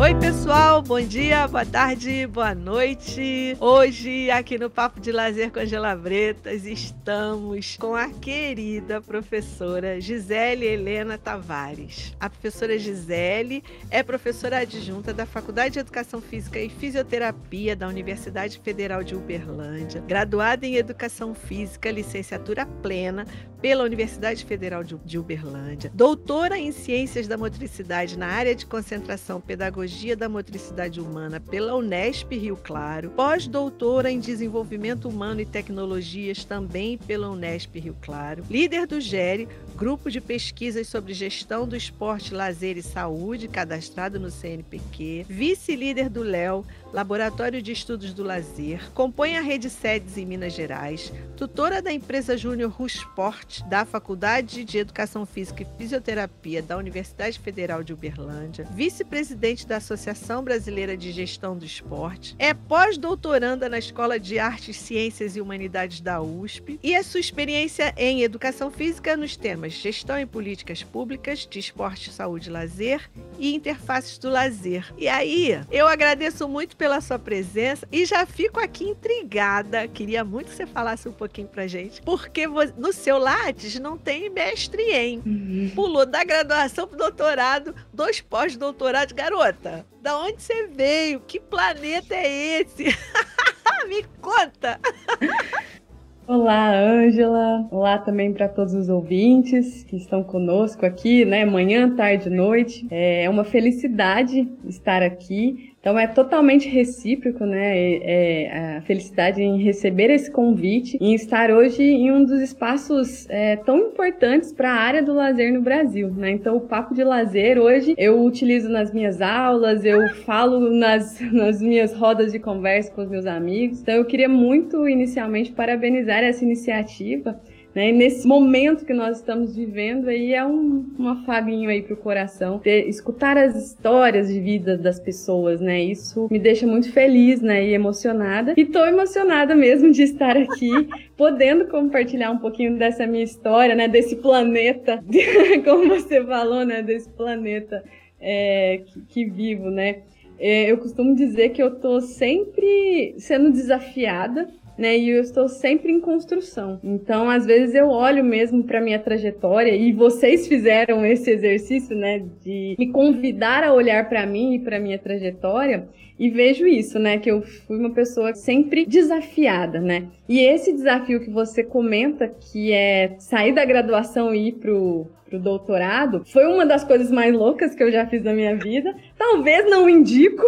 Oi, pessoal, bom dia, boa tarde, boa noite. Hoje, aqui no Papo de Lazer com Angela Bretas, estamos com a querida professora Gisele Helena Tavares. A professora Gisele é professora adjunta da Faculdade de Educação Física e Fisioterapia da Universidade Federal de Uberlândia, graduada em Educação Física, licenciatura plena pela Universidade Federal de Uberlândia, doutora em Ciências da Motricidade na área de concentração pedagogia Pedagogia da Motricidade Humana pela Unesp Rio Claro, pós-doutora em Desenvolvimento Humano e Tecnologias também pela Unesp Rio Claro, líder do GERE, Grupo de Pesquisas sobre Gestão do Esporte, Lazer e Saúde, cadastrado no CNPq, vice-líder do LEO, Laboratório de Estudos do Lazer, compõe a rede sedes em Minas Gerais, tutora da empresa Júnior Rusport, da Faculdade de Educação Física e Fisioterapia da Universidade Federal de Uberlândia, vice-presidente da Associação Brasileira de Gestão do Esporte, é pós-doutoranda na Escola de Artes, Ciências e Humanidades da USP e a sua experiência em educação física nos temas gestão e políticas públicas de esporte, saúde e lazer e interfaces do lazer. E aí, eu agradeço muito pela sua presença e já fico aqui intrigada. Queria muito que você falasse um pouquinho pra gente, porque no seu Lattes não tem mestre em. Uhum. Pulou da graduação pro doutorado, dois pós-doutorados. Garota, da onde você veio? Que planeta é esse? Me conta! Olá, Ângela. Olá também para todos os ouvintes que estão conosco aqui, né? Manhã, tarde, noite. É uma felicidade estar aqui então é totalmente recíproco, né? É, a felicidade em receber esse convite e estar hoje em um dos espaços é, tão importantes para a área do lazer no Brasil, né? Então o papo de lazer hoje eu utilizo nas minhas aulas, eu falo nas, nas minhas rodas de conversa com os meus amigos. Então eu queria muito inicialmente parabenizar essa iniciativa né? E nesse momento que nós estamos vivendo aí é um, um afaguinho aí pro coração. Ter, escutar as histórias de vida das pessoas, né? Isso me deixa muito feliz, né? E emocionada. E tô emocionada mesmo de estar aqui, podendo compartilhar um pouquinho dessa minha história, né? Desse planeta, como você falou, né? Desse planeta é, que, que vivo, né? É, eu costumo dizer que eu tô sempre sendo desafiada né? E eu estou sempre em construção. Então, às vezes eu olho mesmo para minha trajetória e vocês fizeram esse exercício, né, de me convidar a olhar para mim e para minha trajetória e vejo isso, né, que eu fui uma pessoa sempre desafiada, né? E esse desafio que você comenta, que é sair da graduação e ir pro pro doutorado, foi uma das coisas mais loucas que eu já fiz na minha vida. Talvez não indico,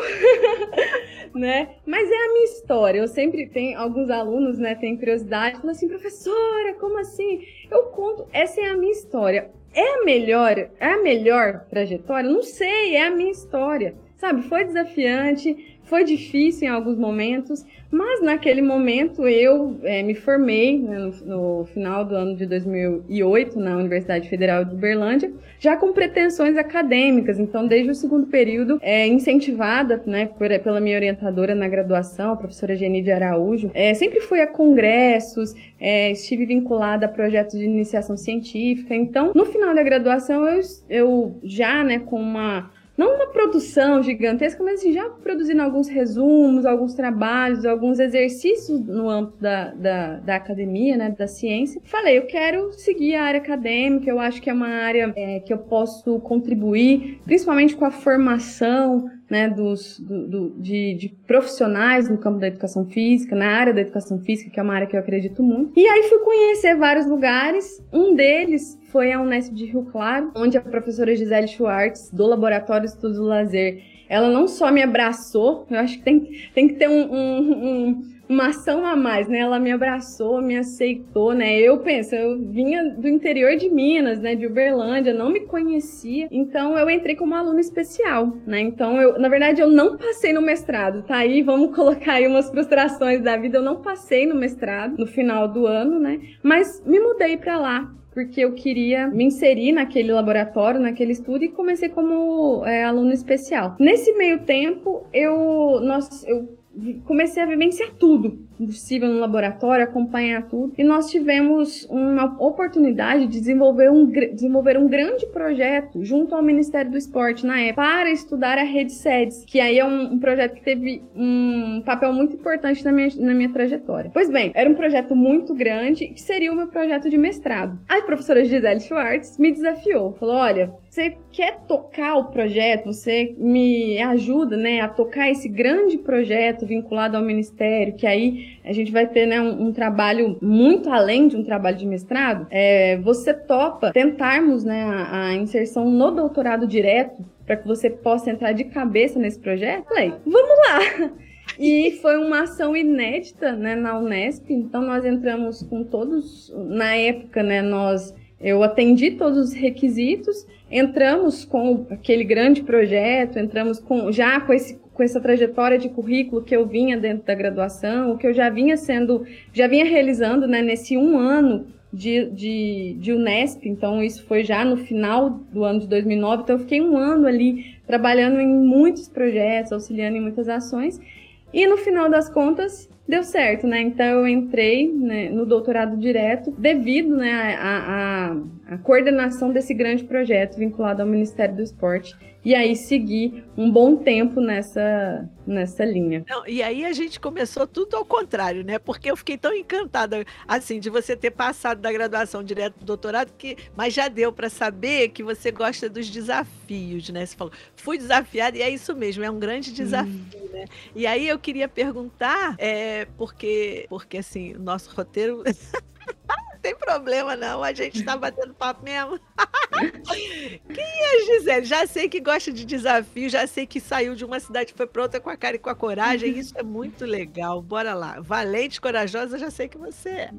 né? Mas é a minha história. Eu sempre tenho alguns alunos, né, têm curiosidade, falam assim, professora, como assim? Eu conto, essa é a minha história. É a melhor, é a melhor trajetória? Não sei, é a minha história. Sabe, foi desafiante, foi difícil em alguns momentos, mas naquele momento eu é, me formei né, no, no, final do ano de 2008 na Universidade Federal de Uberlândia, já com pretensões acadêmicas. Então, desde o segundo período, é, incentivada né, por, pela minha orientadora na graduação, a professora Geni de Araújo, é, sempre fui a congressos, é, estive vinculada a projetos de iniciação científica. Então, no final da graduação, eu, eu já né, com uma não uma produção gigantesca, mas assim, já produzindo alguns resumos, alguns trabalhos, alguns exercícios no âmbito da, da, da academia, né, da ciência. Falei, eu quero seguir a área acadêmica, eu acho que é uma área é, que eu posso contribuir, principalmente com a formação né, dos, do, do, de, de, profissionais no campo da educação física, na área da educação física, que é uma área que eu acredito muito. E aí fui conhecer vários lugares, um deles foi a Unesp de Rio Claro, onde a professora Gisele Schwartz, do Laboratório de Estudos do Lazer, ela não só me abraçou, eu acho que tem, tem que ter um, um, um uma ação a mais, né? Ela me abraçou, me aceitou, né? Eu penso, eu vinha do interior de Minas, né? De Uberlândia, não me conhecia, então eu entrei como aluna especial, né? Então eu, na verdade, eu não passei no mestrado, tá aí, vamos colocar aí umas frustrações da vida. Eu não passei no mestrado no final do ano, né? Mas me mudei para lá porque eu queria me inserir naquele laboratório, naquele estudo e comecei como é, aluno especial. Nesse meio tempo, eu, nós, eu comecei a vivenciar tudo possível no laboratório, acompanhar tudo. E nós tivemos uma oportunidade de desenvolver um, desenvolver um grande projeto junto ao Ministério do Esporte na época para estudar a rede SEDES, que aí é um, um projeto que teve um papel muito importante na minha, na minha trajetória. Pois bem, era um projeto muito grande que seria o meu projeto de mestrado. A professora Gisele Schwartz me desafiou, falou: olha, você quer tocar o projeto, você me ajuda, né, a tocar esse grande projeto vinculado ao ministério, que aí a gente vai ter, né, um, um trabalho muito além de um trabalho de mestrado. É, você topa tentarmos, né, a, a inserção no doutorado direto para que você possa entrar de cabeça nesse projeto? Falei, vamos lá. E foi uma ação inédita, né, na Unesp. Então nós entramos com todos, na época, né, nós eu atendi todos os requisitos, entramos com aquele grande projeto, entramos com já com, esse, com essa trajetória de currículo que eu vinha dentro da graduação, o que eu já vinha sendo, já vinha realizando né, nesse um ano de, de, de Unesp, então isso foi já no final do ano de 2009, então eu fiquei um ano ali trabalhando em muitos projetos, auxiliando em muitas ações, e no final das contas, deu certo, né? Então eu entrei né, no doutorado direto devido né, à, coordenação desse grande projeto vinculado ao Ministério do Esporte e aí segui um bom tempo nessa, nessa linha. Não, e aí a gente começou tudo ao contrário, né? Porque eu fiquei tão encantada, assim, de você ter passado da graduação direto do doutorado, que, mas já deu para saber que você gosta dos desafios, né? Você falou, fui desafiada, e é isso mesmo, é um grande desafio, hum. né? E aí eu queria perguntar, é, porque, porque assim, o nosso roteiro. tem problema não, a gente tá batendo papo mesmo. Quem é Gisele? Já sei que gosta de desafio, já sei que saiu de uma cidade foi pronta com a cara e com a coragem, isso é muito legal. Bora lá. Valente, corajosa, já sei que você é.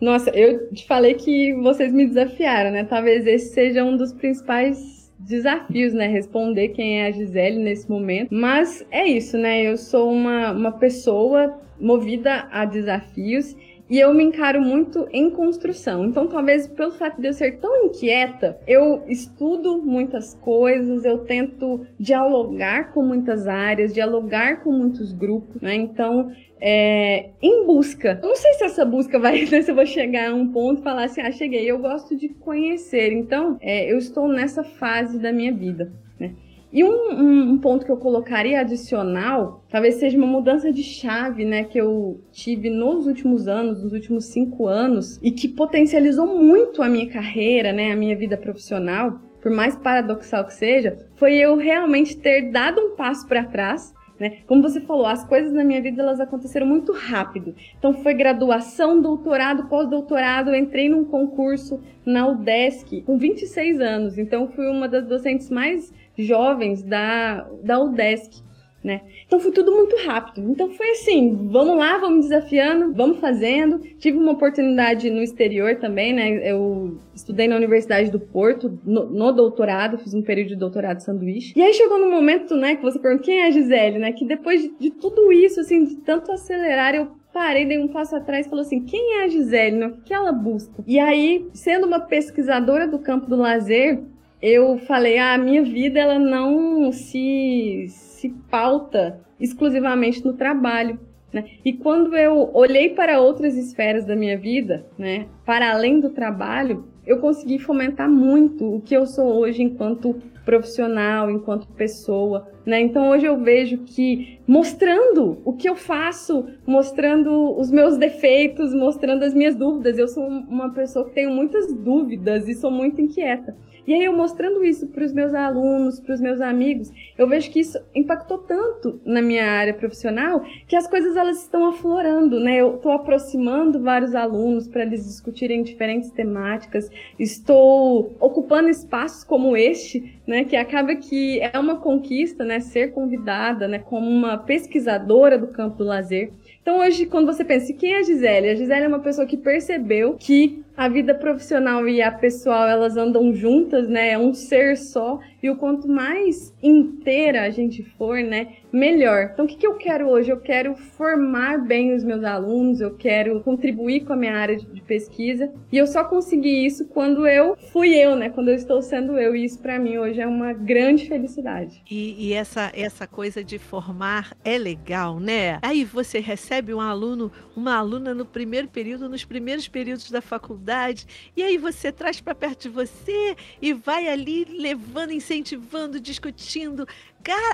Nossa, eu te falei que vocês me desafiaram, né? Talvez esse seja um dos principais desafios, né? Responder quem é a Gisele nesse momento. Mas é isso, né? Eu sou uma, uma pessoa movida a desafios e eu me encaro muito em construção. Então, talvez pelo fato de eu ser tão inquieta, eu estudo muitas coisas, eu tento dialogar com muitas áreas, dialogar com muitos grupos, né? Então, é, em busca. Não sei se essa busca vai, né, se eu vou chegar a um ponto e falar assim, ah, cheguei. Eu gosto de conhecer. Então, é, eu estou nessa fase da minha vida. Né? E um, um, ponto que eu colocaria adicional, talvez seja uma mudança de chave, né, que eu tive nos últimos anos, nos últimos cinco anos, e que potencializou muito a minha carreira, né, a minha vida profissional, por mais paradoxal que seja, foi eu realmente ter dado um passo para trás né? Como você falou, as coisas na minha vida elas aconteceram muito rápido. Então foi graduação, doutorado, pós-doutorado, entrei num concurso na UDESC com 26 anos. Então fui uma das docentes mais jovens da, da UDESC. Né? Então foi tudo muito rápido. Então foi assim, vamos lá, vamos desafiando, vamos fazendo. Tive uma oportunidade no exterior também, né? Eu estudei na Universidade do Porto, no, no doutorado, fiz um período de doutorado sanduíche. E aí chegou no momento, né, que você perguntou quem é a Gisele, né? Que depois de, de tudo isso, assim, de tanto acelerar, eu parei, dei um passo atrás e falou assim: quem é a Gisele? Né? O que ela busca? E aí, sendo uma pesquisadora do campo do lazer, eu falei, ah, a minha vida ela não se, se pauta exclusivamente no trabalho. Né? E quando eu olhei para outras esferas da minha vida, né, para além do trabalho, eu consegui fomentar muito o que eu sou hoje enquanto profissional, enquanto pessoa, né? Então hoje eu vejo que mostrando o que eu faço, mostrando os meus defeitos, mostrando as minhas dúvidas, eu sou uma pessoa que tenho muitas dúvidas e sou muito inquieta. E aí eu mostrando isso para os meus alunos, para os meus amigos, eu vejo que isso impactou tanto na minha área profissional que as coisas elas estão aflorando, né? Eu estou aproximando vários alunos para eles discutirem diferentes temáticas, estou ocupando espaços como este, né? Que acaba que é uma conquista, né? Ser convidada, né? Como uma pesquisadora do campo do lazer. Então hoje, quando você pensa, quem é a Gisele? A Gisele é uma pessoa que percebeu que a vida profissional e a pessoal, elas andam juntas, né? É um ser só. E o quanto mais inteira a gente for, né? melhor. Então, o que, que eu quero hoje? Eu quero formar bem os meus alunos, eu quero contribuir com a minha área de pesquisa. E eu só consegui isso quando eu fui eu, né? Quando eu estou sendo eu. E isso, para mim, hoje é uma grande felicidade. E, e, essa, essa coisa de formar é legal, né? Aí você recebe um aluno, uma aluna no primeiro período, nos primeiros períodos da faculdade, e aí você traz para perto de você e vai ali levando, incentivando, discutindo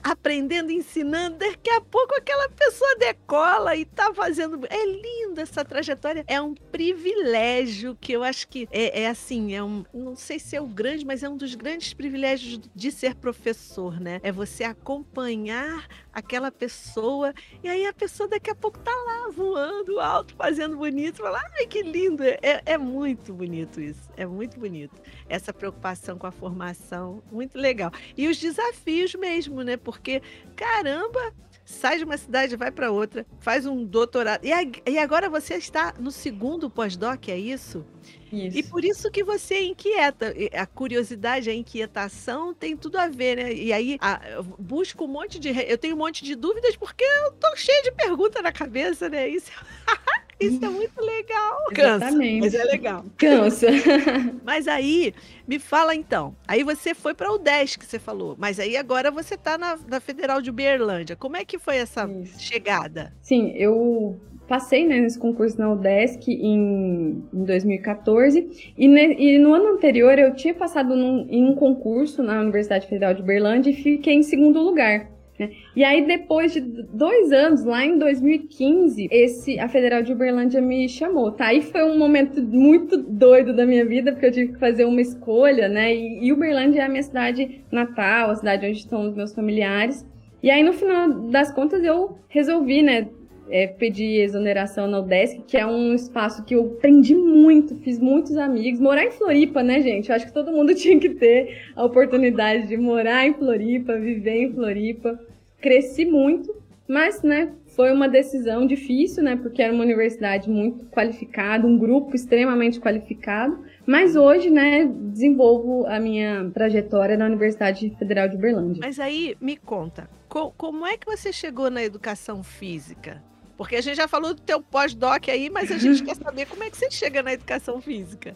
aprendendo, ensinando, daqui a pouco aquela pessoa decola e tá fazendo. É linda essa trajetória. É um privilégio que eu acho que é, é, assim, é um. Não sei se é o grande, mas é um dos grandes privilégios de ser professor, né? É você acompanhar aquela pessoa e aí a pessoa daqui a pouco tá lá voando alto, fazendo bonito. Fala, ai que lindo! É, é muito bonito isso. É muito bonito. Essa preocupação com a formação, muito legal. E os desafios mesmo, né? Porque, caramba, sai de uma cidade, vai para outra, faz um doutorado. E, e agora você está no segundo pós-doc, é isso? Isso. E por isso que você é inquieta. A curiosidade, a inquietação tem tudo a ver, né? E aí a, busco um monte de. Eu tenho um monte de dúvidas porque eu tô cheia de perguntas na cabeça, né? Isso. Isso é muito legal. Cansa, Exatamente. mas é legal. Cansa. mas aí, me fala então. Aí você foi para o UDESC, que você falou. Mas aí agora você está na, na, Federal de Uberlândia. Como é que foi essa Isso. chegada? Sim, eu passei né, nesse concurso na UDESC em, em 2014 e, ne, e, no ano anterior eu tinha passado num, em um concurso na Universidade Federal de Uberlândia e fiquei em segundo lugar. Né? E aí, depois de dois anos, lá em 2015, esse, a Federal de Uberlândia me chamou, tá? Aí foi um momento muito doido da minha vida, porque eu tive que fazer uma escolha, né? E, e Uberlândia é a minha cidade natal, a cidade onde estão os meus familiares. E aí, no final das contas, eu resolvi, né? É, pedir exoneração na UDESC, que é um espaço que eu aprendi muito, fiz muitos amigos. Morar em Floripa, né, gente? Eu acho que todo mundo tinha que ter a oportunidade de morar em Floripa, viver em Floripa cresci muito, mas, né, foi uma decisão difícil, né, porque era uma universidade muito qualificada, um grupo extremamente qualificado, mas hoje, né, desenvolvo a minha trajetória na Universidade Federal de Uberlândia. Mas aí, me conta, co como é que você chegou na educação física? Porque a gente já falou do teu pós-doc aí, mas a gente quer saber como é que você chega na educação física.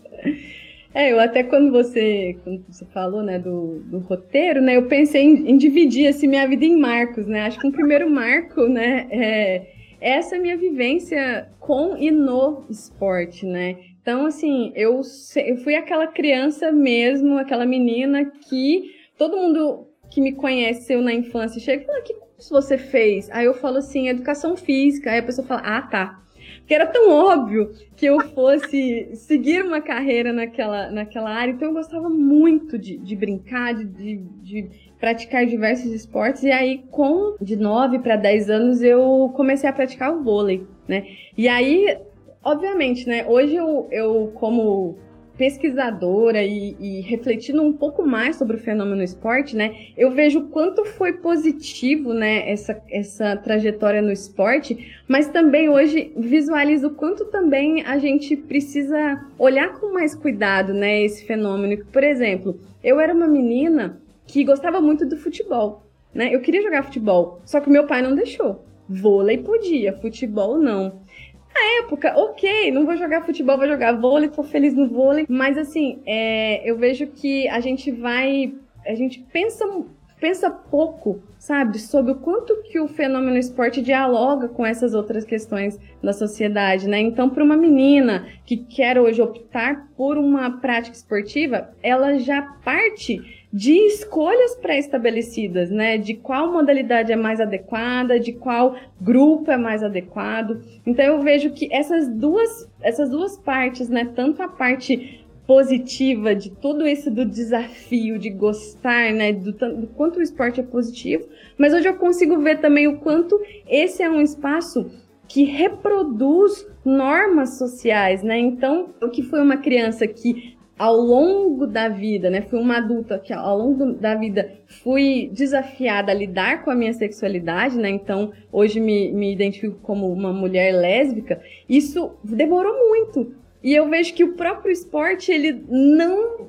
É, eu até quando você, quando você falou, né, do, do roteiro, né, eu pensei em, em, dividir, assim, minha vida em marcos, né, acho que o um primeiro marco, né, é essa minha vivência com e no esporte, né, então, assim, eu, eu fui aquela criança mesmo, aquela menina que todo mundo que me conheceu na infância chega e fala, que curso você fez? Aí eu falo assim, educação física, aí a pessoa fala, ah, tá, que era tão óbvio que eu fosse seguir uma carreira naquela, naquela área. Então eu gostava muito de, de brincar, de, de praticar diversos esportes. E aí, com de 9 para 10 anos, eu comecei a praticar o vôlei, né? E aí, obviamente, né? Hoje eu, eu como pesquisadora e, e, refletindo um pouco mais sobre o fenômeno esporte, né, eu vejo quanto foi positivo, né, essa, essa trajetória no esporte, mas também hoje visualizo quanto também a gente precisa olhar com mais cuidado, né, esse fenômeno. Por exemplo, eu era uma menina que gostava muito do futebol, né, eu queria jogar futebol, só que meu pai não deixou. Vôlei podia, futebol não na época, ok, não vou jogar futebol, vou jogar vôlei, tô feliz no vôlei. Mas assim, é, eu vejo que a gente vai. A gente pensa, pensa pouco, sabe, sobre o quanto que o fenômeno esporte dialoga com essas outras questões da sociedade, né? Então, para uma menina que quer hoje optar por uma prática esportiva, ela já parte de escolhas pré-estabelecidas, né? De qual modalidade é mais adequada, de qual grupo é mais adequado. Então eu vejo que essas duas, essas duas partes, né? Tanto a parte positiva de tudo isso do desafio, de gostar, né? Do, do quanto o esporte é positivo, mas hoje eu consigo ver também o quanto esse é um espaço que reproduz normas sociais, né? Então, o que foi uma criança que ao longo da vida, né, fui uma adulta que ao longo da vida fui desafiada a lidar com a minha sexualidade, né, então hoje me, me identifico como uma mulher lésbica, isso demorou muito. E eu vejo que o próprio esporte, ele não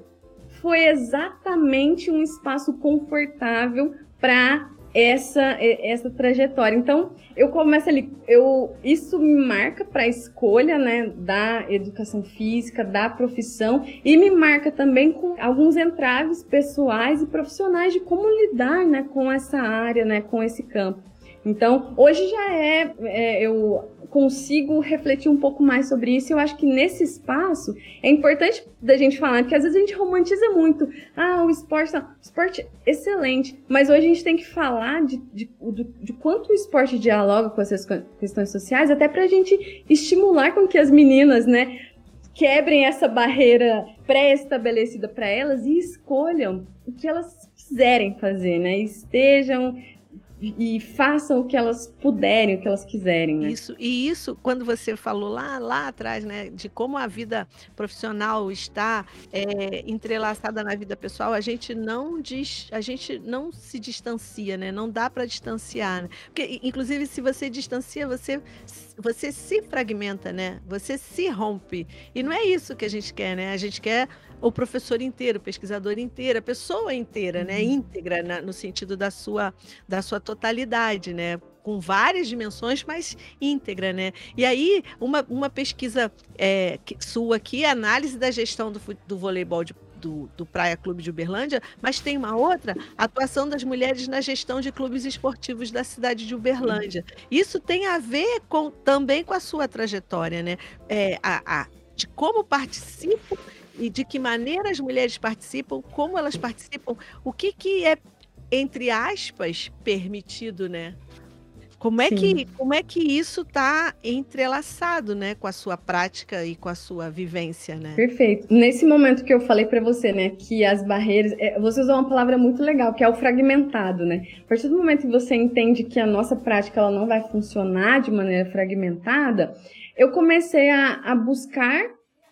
foi exatamente um espaço confortável para essa essa trajetória. Então, eu começo ali, eu isso me marca para a escolha, né, da educação física, da profissão e me marca também com alguns entraves pessoais e profissionais de como lidar, né, com essa área, né, com esse campo. Então, hoje já é, é, eu consigo refletir um pouco mais sobre isso. Eu acho que nesse espaço é importante da gente falar, porque às vezes a gente romantiza muito. Ah, o esporte, o esporte excelente. Mas hoje a gente tem que falar de, de, de, de quanto o esporte dialoga com essas questões sociais, até para a gente estimular com que as meninas, né, quebrem essa barreira pré-estabelecida para elas e escolham o que elas quiserem fazer, né? Estejam e façam o que elas puderem, o que elas quiserem, né? Isso, e isso, quando você falou lá, lá atrás, né, de como a vida profissional está é, entrelaçada na vida pessoal, a gente não diz, a gente não se distancia, né? Não dá para distanciar, né? Porque, inclusive, se você distancia, você você se fragmenta, né? Você se rompe. E não é isso que a gente quer, né? A gente quer o professor inteiro, o pesquisador inteiro, a pessoa inteira, né? Uhum. Íntegra na, no sentido da sua, da sua totalidade, né? Com várias dimensões, mas íntegra, né? E aí, uma, uma pesquisa é, sua aqui, análise da gestão do, do voleibol de do, do, Praia Clube de Uberlândia, mas tem uma outra, atuação das mulheres na gestão de clubes esportivos da cidade de Uberlândia. Isso tem a ver com, também com a sua trajetória, né? É, a, a, de como participam e de que maneira as mulheres participam, como elas participam, o que, que é, entre aspas, permitido, né? Como é, que, como é que isso está entrelaçado, né, com a sua prática e com a sua vivência, né? Perfeito. Nesse momento que eu falei para você, né, que as barreiras, é, você usou uma palavra muito legal, que é o fragmentado, né? A partir do momento que você entende que a nossa prática ela não vai funcionar de maneira fragmentada, eu comecei a, a buscar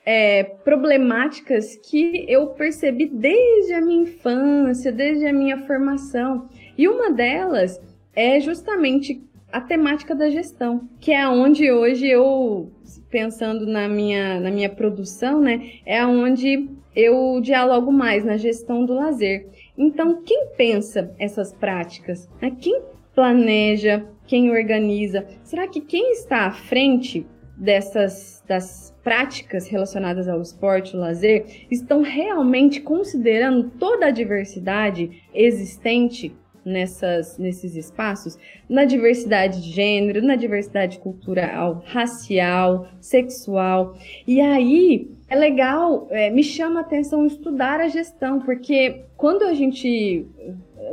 é, problemáticas que eu percebi desde a minha infância, desde a minha formação. E uma delas é justamente a temática da gestão, que é onde hoje eu, pensando na minha, na minha produção, né, é onde eu dialogo mais na gestão do lazer. Então, quem pensa essas práticas? Né? Quem planeja? Quem organiza? Será que quem está à frente dessas das práticas relacionadas ao esporte, ao lazer, estão realmente considerando toda a diversidade existente nessas, nesses espaços, na diversidade de gênero, na diversidade cultural, racial, sexual. E aí é legal, é, me chama a atenção estudar a gestão, porque quando a gente.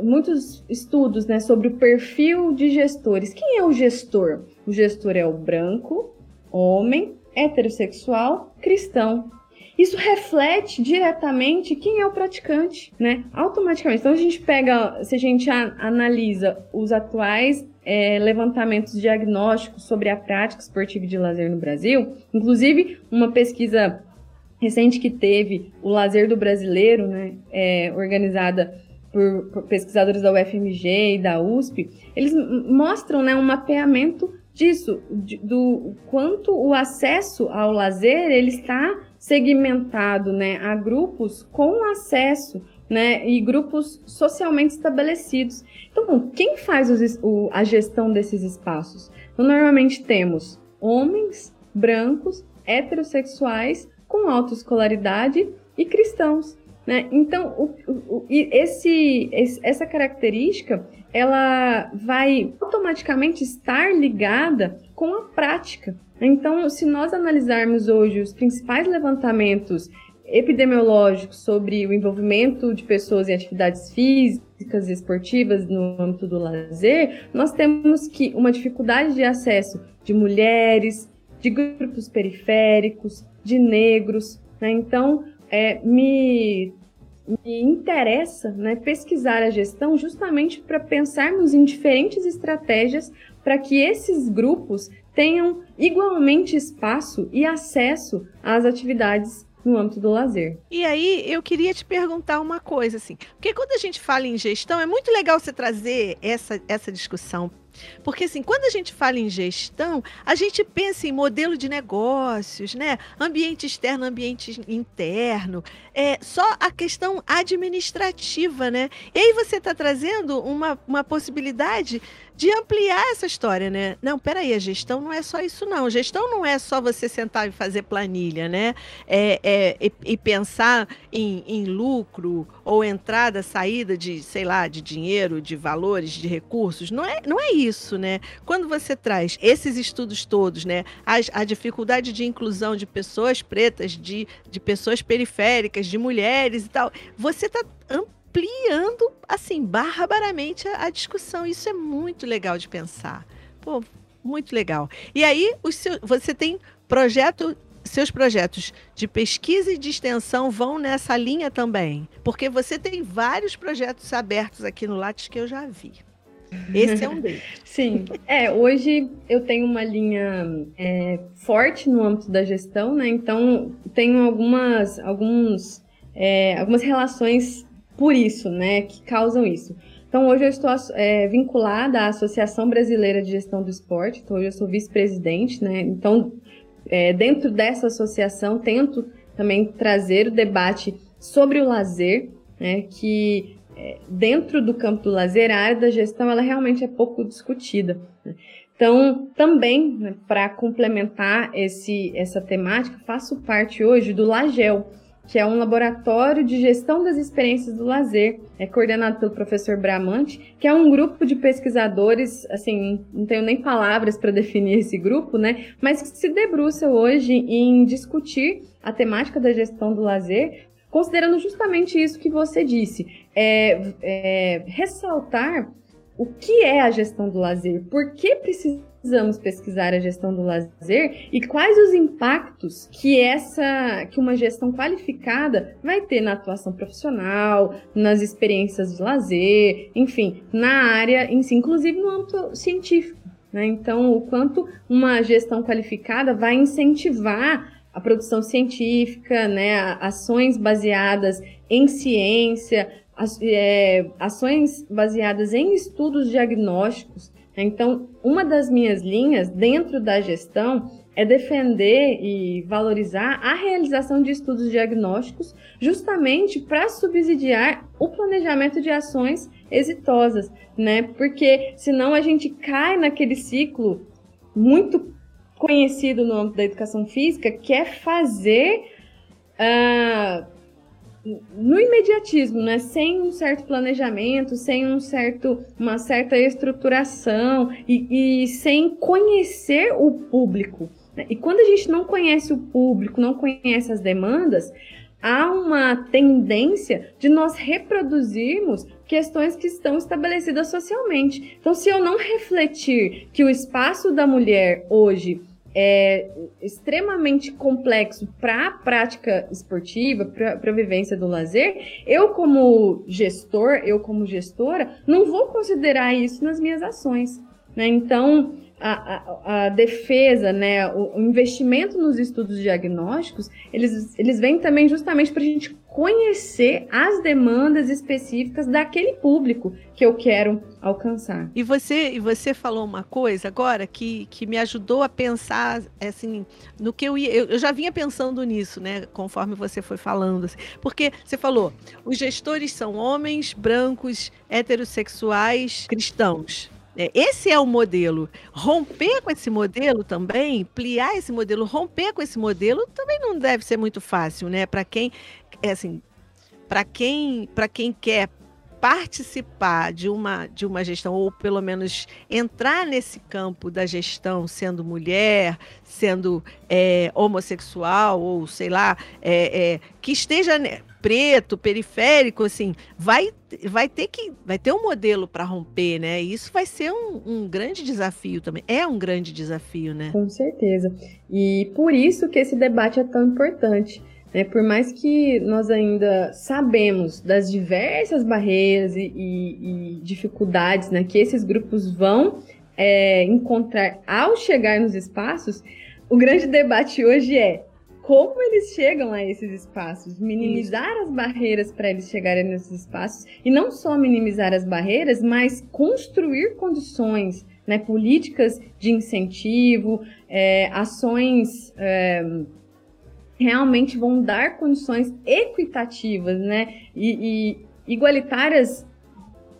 Muitos estudos né, sobre o perfil de gestores. Quem é o gestor? O gestor é o branco, homem, heterossexual, cristão. Isso reflete diretamente quem é o praticante, né? Automaticamente. Então, a gente pega, se a gente analisa os atuais é, levantamentos diagnósticos sobre a prática esportiva de lazer no Brasil, inclusive uma pesquisa recente que teve o lazer do brasileiro, né, é, organizada por, por, pesquisadores da UFMG e da USP, eles mostram né, um mapeamento disso, de, do quanto o acesso ao lazer ele está segmentado né, a grupos com acesso né, e grupos socialmente estabelecidos. Então, quem faz os, o, a gestão desses espaços? Então, normalmente temos homens brancos, heterossexuais, com autoescolaridade e cristãos. Né? Então, o, o, esse, esse, essa característica ela vai automaticamente estar ligada com a prática. Então, se nós analisarmos hoje os principais levantamentos epidemiológicos sobre o envolvimento de pessoas em atividades físicas e esportivas no âmbito do lazer, nós temos que uma dificuldade de acesso de mulheres, de grupos periféricos, de negros. Né? Então, é, me, me interessa né, pesquisar a gestão justamente para pensarmos em diferentes estratégias para que esses grupos tenham igualmente espaço e acesso às atividades no âmbito do lazer. E aí, eu queria te perguntar uma coisa, assim, porque quando a gente fala em gestão, é muito legal você trazer essa, essa discussão Porque assim, quando a gente fala em gestão, a gente pensa em modelo de negócios, né? Ambiente externo, ambiente interno, é só a questão administrativa, né? E aí você está trazendo uma, uma possibilidade de ampliar essa história, né? Não, peraí, a gestão não é só isso, não. Gestão não é só você sentar e fazer planilha, né? É, é e, e, pensar em, em, lucro ou entrada, saída de, sei lá, de dinheiro, de valores, de recursos. Não é, não é isso, né? Quando você traz esses estudos todos, né? A, a dificuldade de inclusão de pessoas pretas, de, de pessoas periféricas, de mulheres e tal, você está ampliando, assim, barbaramente a, a, discussão. Isso é muito legal de pensar. Pô, muito legal. E aí, seu, você tem projeto seus projetos de pesquisa e de extensão vão nessa linha também? Porque você tem vários projetos abertos aqui no Lattes que eu já vi. Esse é um deles. Sim. É, hoje eu tenho uma linha é, forte no âmbito da gestão, né? Então, tenho algumas, alguns, é, algumas relações por isso, né, que causam isso. Então, hoje eu estou é, vinculada à Associação Brasileira de Gestão do Esporte, então hoje eu sou vice-presidente, né, então, é, dentro dessa associação, tento também trazer o debate sobre o lazer, né, que é, dentro do campo do lazer, a área da gestão, ela realmente é pouco discutida. Né. Então, também, né, para complementar esse, essa temática, faço parte hoje do LAGEL, que é um laboratório de gestão das experiências do lazer, é coordenado pelo professor Bramante, que é um grupo de pesquisadores, assim, não tenho nem palavras para definir esse grupo, né? Mas que se debruça hoje em discutir a temática da gestão do lazer, considerando justamente isso que você disse, é, é ressaltar o que é a gestão do lazer, por que precisa precisamos pesquisar a gestão do lazer e quais os impactos que essa que uma gestão qualificada vai ter na atuação profissional, nas experiências de lazer, enfim, na área em si, inclusive no âmbito científico. Né? Então, o quanto uma gestão qualificada vai incentivar a produção científica, né, ações baseadas em ciência, é, ações baseadas em estudos diagnósticos, então, uma das minhas linhas dentro da gestão é defender e valorizar a realização de estudos diagnósticos, justamente para subsidiar o planejamento de ações exitosas, né? Porque senão a gente cai naquele ciclo muito conhecido no âmbito da educação física, que é fazer uh, no imediatismo, né? Sem um certo planejamento, sem um certo, uma certa estruturação e, e sem conhecer o público. Né? E quando a gente não conhece o público, não conhece as demandas, há uma tendência de nós reproduzirmos questões que estão estabelecidas socialmente. Então, se eu não refletir que o espaço da mulher hoje é extremamente complexo para a prática esportiva, para a vivência do lazer, eu como gestor, eu como gestora, não vou considerar isso nas minhas ações. Né? Então, a, a, a, defesa, né, o, investimento nos estudos diagnósticos, eles, eles vêm também justamente para a gente conhecer as demandas específicas daquele público que eu quero alcançar. E você, e você falou uma coisa agora que, que me ajudou a pensar assim no que eu ia. Eu, eu já vinha pensando nisso, né? Conforme você foi falando, assim, porque você falou, os gestores são homens brancos, heterossexuais, cristãos. É, esse é o modelo. Romper com esse modelo também, ampliar esse modelo, romper com esse modelo também não deve ser muito fácil, né? Para quem é assim, para quem, para quem quer participar de uma, de uma gestão, ou pelo menos entrar nesse campo da gestão sendo mulher, sendo é, homossexual, ou sei lá, é, é, que esteja né, preto, periférico, assim, vai, vai ter que vai ter um modelo para romper, né? E isso vai ser um, um grande desafio também. É um grande desafio, né? Com certeza. E por isso que esse debate é tão importante né? Por mais que nós ainda sabemos das diversas barreiras e, e, e dificuldades né, que esses grupos vão é, encontrar ao chegar nos espaços, o grande debate hoje é como eles chegam a esses espaços, minimizar as barreiras para eles chegarem nesses espaços e não só minimizar as barreiras, mas construir condições né? Políticas de incentivo, é, ações é, realmente vão dar condições equitativas, né? E, e igualitárias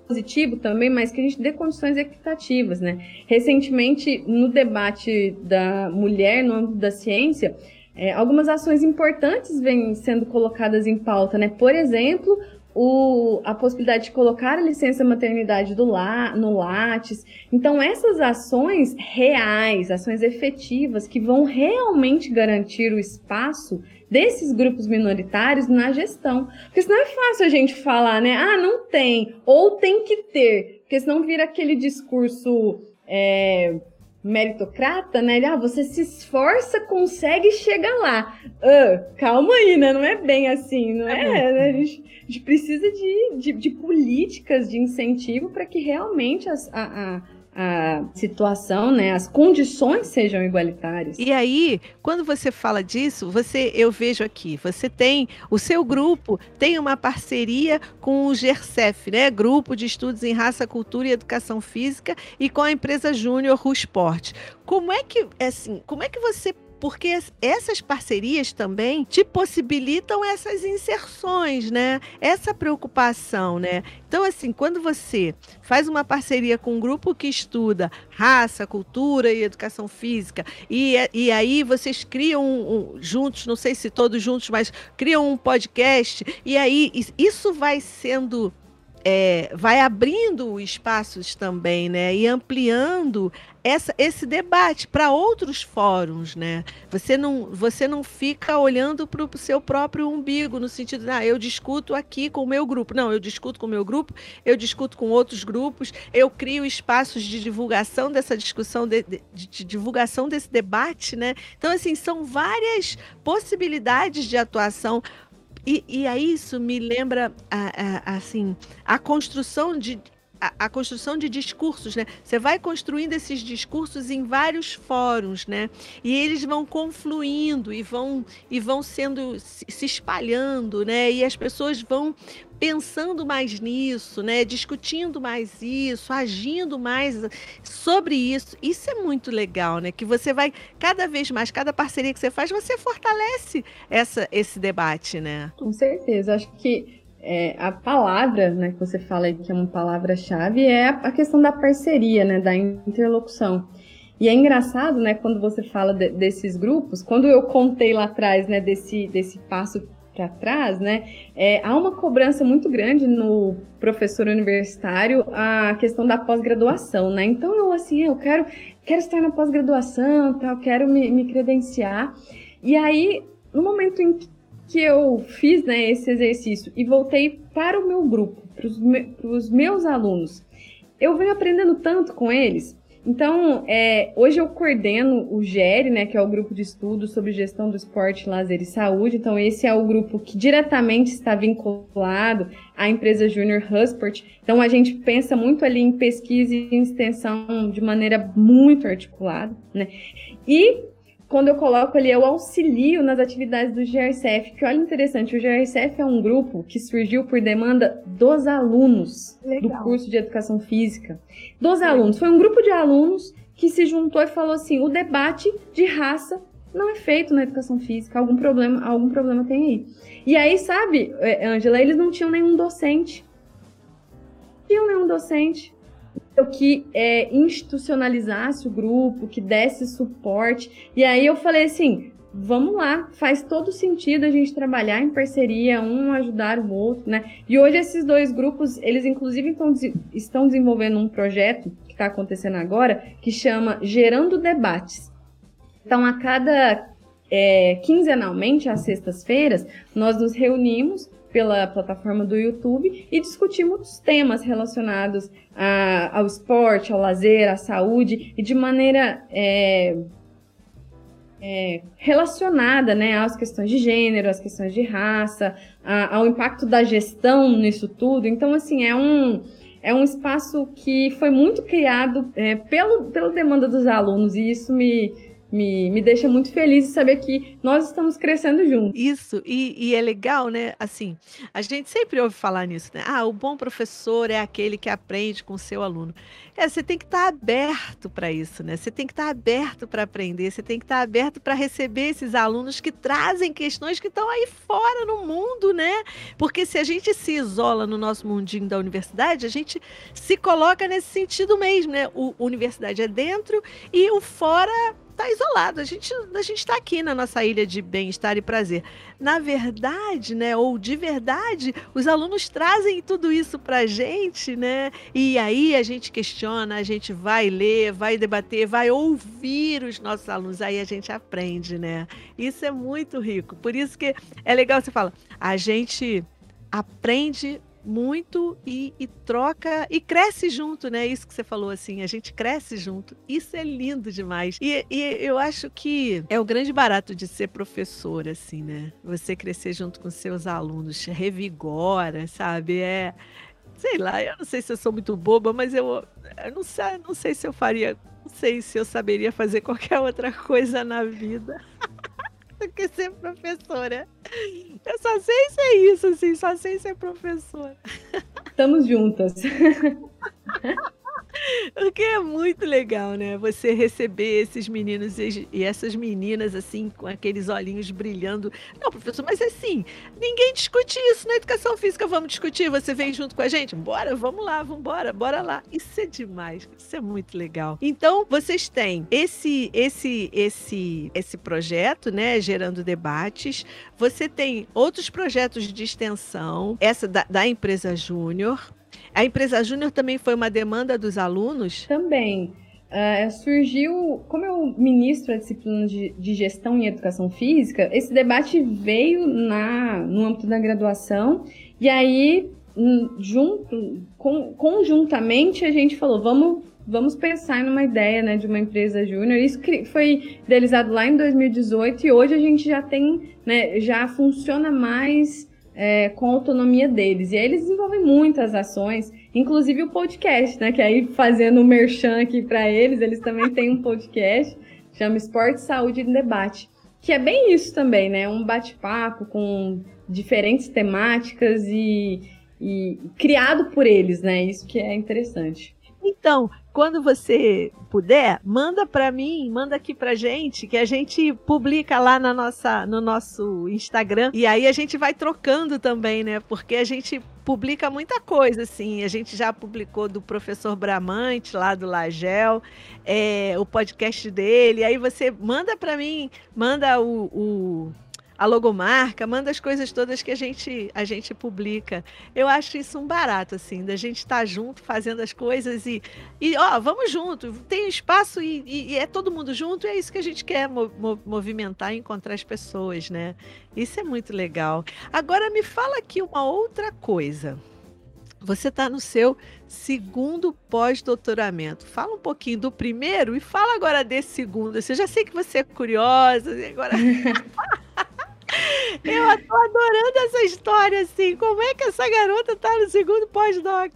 positivo também, mas que a gente dê condições equitativas, né? Recentemente, no debate da mulher no âmbito da ciência, é, algumas ações importantes vêm sendo colocadas em pauta, né? Por exemplo, o, a possibilidade de colocar a licença maternidade do la, no Lattes. Então, essas ações reais, ações efetivas, que vão realmente garantir o espaço desses grupos minoritários na gestão. Porque senão é fácil a gente falar, né? Ah, não tem, ou tem que ter, porque senão vira aquele discurso. É, meritocrata, né? Ele, ah, você se esforça, consegue chegar lá. Uh, calma aí, né? Não é bem assim, não é? é né? a, gente, a, gente, precisa de, de, de políticas de incentivo para que realmente as, a, a a situação, né, as condições sejam igualitárias. E aí, quando você fala disso, você, eu vejo aqui, você tem o seu grupo tem uma parceria com o GERCEF, né, Grupo de Estudos em Raça, Cultura e Educação Física, e com a empresa Júnior Rusport. Como é que, assim, como é que você porque essas parcerias também te possibilitam essas inserções, né? Essa preocupação, né? Então, assim, quando você faz uma parceria com um grupo que estuda raça, cultura e educação física, e, e aí vocês criam um, um, juntos, não sei se todos juntos, mas criam um podcast, e aí isso vai sendo é, vai abrindo espaços também, né? E ampliando essa, esse debate para outros fóruns, né? Você não, você não fica olhando para o seu próprio umbigo, no sentido ah, eu discuto aqui com o meu grupo. Não, eu discuto com o meu grupo, eu discuto com outros grupos, eu crio espaços de divulgação dessa discussão, de, de, de divulgação desse debate, né? Então, assim, são várias possibilidades de atuação e, e aí isso me lembra, a, a, assim, a construção de a, a, construção de discursos, né? Você vai construindo esses discursos em vários fóruns, né? E eles vão confluindo e vão e vão sendo se espalhando, né? E as pessoas vão pensando mais nisso, né? Discutindo mais isso, agindo mais sobre isso. Isso é muito legal, né? Que você vai cada vez mais, cada parceria que você faz, você fortalece essa, esse debate, né? Com certeza. Acho que é, a palavra, né, que você fala aí que é uma palavra-chave, é a questão da parceria, né, da interlocução. E é engraçado, né, quando você fala de, desses grupos, quando eu contei lá atrás, né, desse, desse passo para trás, né, é, há uma cobrança muito grande no professor universitário a questão da pós-graduação, né? Então eu assim, eu quero, quero estar na pós-graduação, tal, quero me, me credenciar. E aí, no momento em que eu fiz né, esse exercício e voltei para o meu grupo, para os me, meus alunos, eu venho aprendendo tanto com eles então, é, hoje eu coordeno o GERE, né, que é o grupo de estudos sobre gestão do esporte, lazer e saúde. Então, esse é o grupo que diretamente está vinculado à empresa Junior Husport. Então, a gente pensa muito ali em pesquisa e extensão de maneira muito articulada, né? E quando eu coloco ali, eu auxilio nas atividades do GRCF, que olha interessante, o GRCF é um grupo que surgiu por demanda dos alunos Legal. do curso de Educação Física. Dos alunos. Foi um grupo de alunos que se juntou e falou assim, o debate de raça não é feito na educação física, algum problema, algum problema tem aí. E aí, sabe, Angela, eles não tinham nenhum docente. Não tinham nenhum docente que é, institucionalizasse o grupo, que desse suporte. E aí eu falei assim: vamos lá, faz todo sentido a gente trabalhar em parceria, um ajudar o outro, né? E hoje esses dois grupos, eles inclusive estão, estão desenvolvendo um projeto que está acontecendo agora, que chama Gerando Debates. Então, a cada é, quinzenalmente, às sextas-feiras, nós nos reunimos pela plataforma do YouTube e discutimos temas relacionados a, ao esporte, ao lazer, à saúde e de maneira é, é, relacionada né, às questões de gênero, às questões de raça, a, ao impacto da gestão nisso tudo. Então, assim, é um, é um espaço que foi muito criado é, pelo, pela demanda dos alunos e isso me, me, me deixa muito feliz de saber que nós estamos crescendo juntos. Isso, e, e, é legal, né? Assim, a gente sempre ouve falar nisso, né? Ah, o bom professor é aquele que aprende com o seu aluno. É, você tem que estar aberto para isso, né? Você tem que estar aberto para aprender, você tem que estar aberto para receber esses alunos que trazem questões que estão aí fora no mundo, né? Porque se a gente se isola no nosso mundinho da universidade, a gente se coloca nesse sentido mesmo, né? O universidade é dentro e o fora está isolado. A gente a gente está aqui na nossa ilha de bem-estar e prazer. Na verdade, né, ou de verdade, os alunos trazem tudo isso para a gente, né? E aí a gente questiona, a gente vai ler, vai debater, vai ouvir os nossos alunos. Aí a gente aprende, né? Isso é muito rico. Por isso que é legal você falar, a gente aprende muito e, e, troca e cresce junto, né? Isso que você falou assim, a gente cresce junto. Isso é lindo demais. E, e, eu acho que é o grande barato de ser professor, assim, né? Você crescer junto com seus alunos, revigora, sabe? É, sei lá, eu não sei se eu sou muito boba, mas eu, eu não, sei, não sei se eu faria, não sei se eu saberia fazer qualquer outra coisa na vida. do que ser professora. Eu só sei ser isso, assim, só sei ser professora. Estamos juntas. O que é muito legal, né? Você receber esses meninos e essas meninas, assim, com aqueles olhinhos brilhando. Não, professor, mas assim, ninguém discute isso na educação física. Vamos discutir? Você vem junto com a gente? Bora, vamos lá, vamos embora, bora lá. Isso é demais, isso é muito legal. Então, vocês têm esse, esse, esse, esse projeto, né? Gerando debates. Você tem outros projetos de extensão, essa da, da empresa Júnior, a empresa Júnior também foi uma demanda dos alunos? Também. Uh, surgiu, como eu ministro a disciplina de, de, gestão em educação física, esse debate veio na, no âmbito da graduação, e aí, junto, com, conjuntamente, a gente falou: vamos, vamos pensar numa ideia né, de uma empresa júnior. Isso foi idealizado lá em 2018 e hoje a gente já tem, né, já funciona mais é, com a autonomia deles. E aí eles desenvolvem muitas ações, inclusive o podcast, né? Que aí fazendo um merchan aqui para eles, eles também têm um podcast, chama Esporte, Saúde e Debate. Que é bem isso também, né? Um bate-papo com diferentes temáticas e, e criado por eles, né? Isso que é interessante. Então, quando você puder, manda para mim, manda aqui pra gente, que a gente publica lá na nossa, no nosso Instagram. E aí a gente vai trocando também, né? Porque a gente publica muita coisa, assim. A gente já publicou do professor Bramante, lá do Lagel, é, o podcast dele. Aí você manda para mim, manda o, o a logomarca, manda as coisas todas que a gente, a gente publica. Eu acho isso um barato, assim, da gente estar tá junto fazendo as coisas e, e ó, vamos junto, tem espaço e, e, e, é todo mundo junto, e é isso que a gente quer mo movimentar e encontrar as pessoas, né? Isso é muito legal. Agora me fala aqui uma outra coisa. Você está no seu segundo pós-doutoramento. Fala um pouquinho do primeiro e fala agora desse segundo. Eu já sei que você é curiosa, agora. Eu tô adorando essa história, assim. Como é que essa garota tá no segundo pós-doc?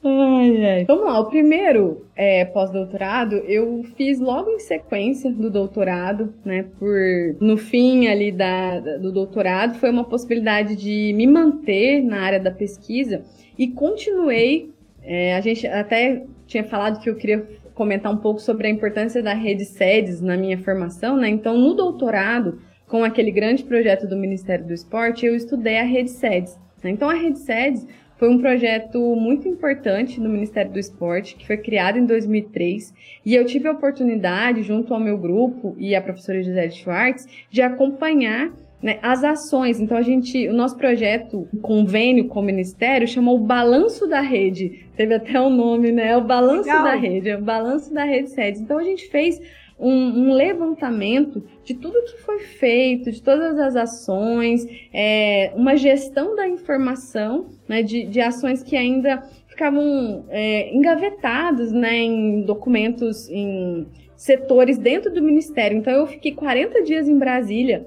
Vamos lá, o primeiro é, pós-doutorado eu fiz logo em sequência do doutorado, né? Por no fim ali da, do doutorado foi uma possibilidade de me manter na área da pesquisa e continuei. É, a gente até tinha falado que eu queria comentar um pouco sobre a importância da rede SEDES na minha formação, né? Então, no doutorado, com aquele grande projeto do Ministério do Esporte, eu estudei a rede SEDES. Né? Então, a rede SEDES foi um projeto muito importante no Ministério do Esporte, que foi criado em 2003, e eu tive a oportunidade, junto ao meu grupo e a professora Gisele Schwartz, de acompanhar né, as ações. Então a gente, o nosso projeto, convênio com o Ministério, chamou o Balanço da Rede. Teve até o um nome, né? O Balanço Legal. da Rede, é o Balanço da Rede SEDES. Então a gente fez um, um, levantamento de tudo que foi feito, de todas as ações, é, uma gestão da informação, né, de, de ações que ainda ficavam é, engavetados né, em documentos, em setores dentro do Ministério. Então eu fiquei 40 dias em Brasília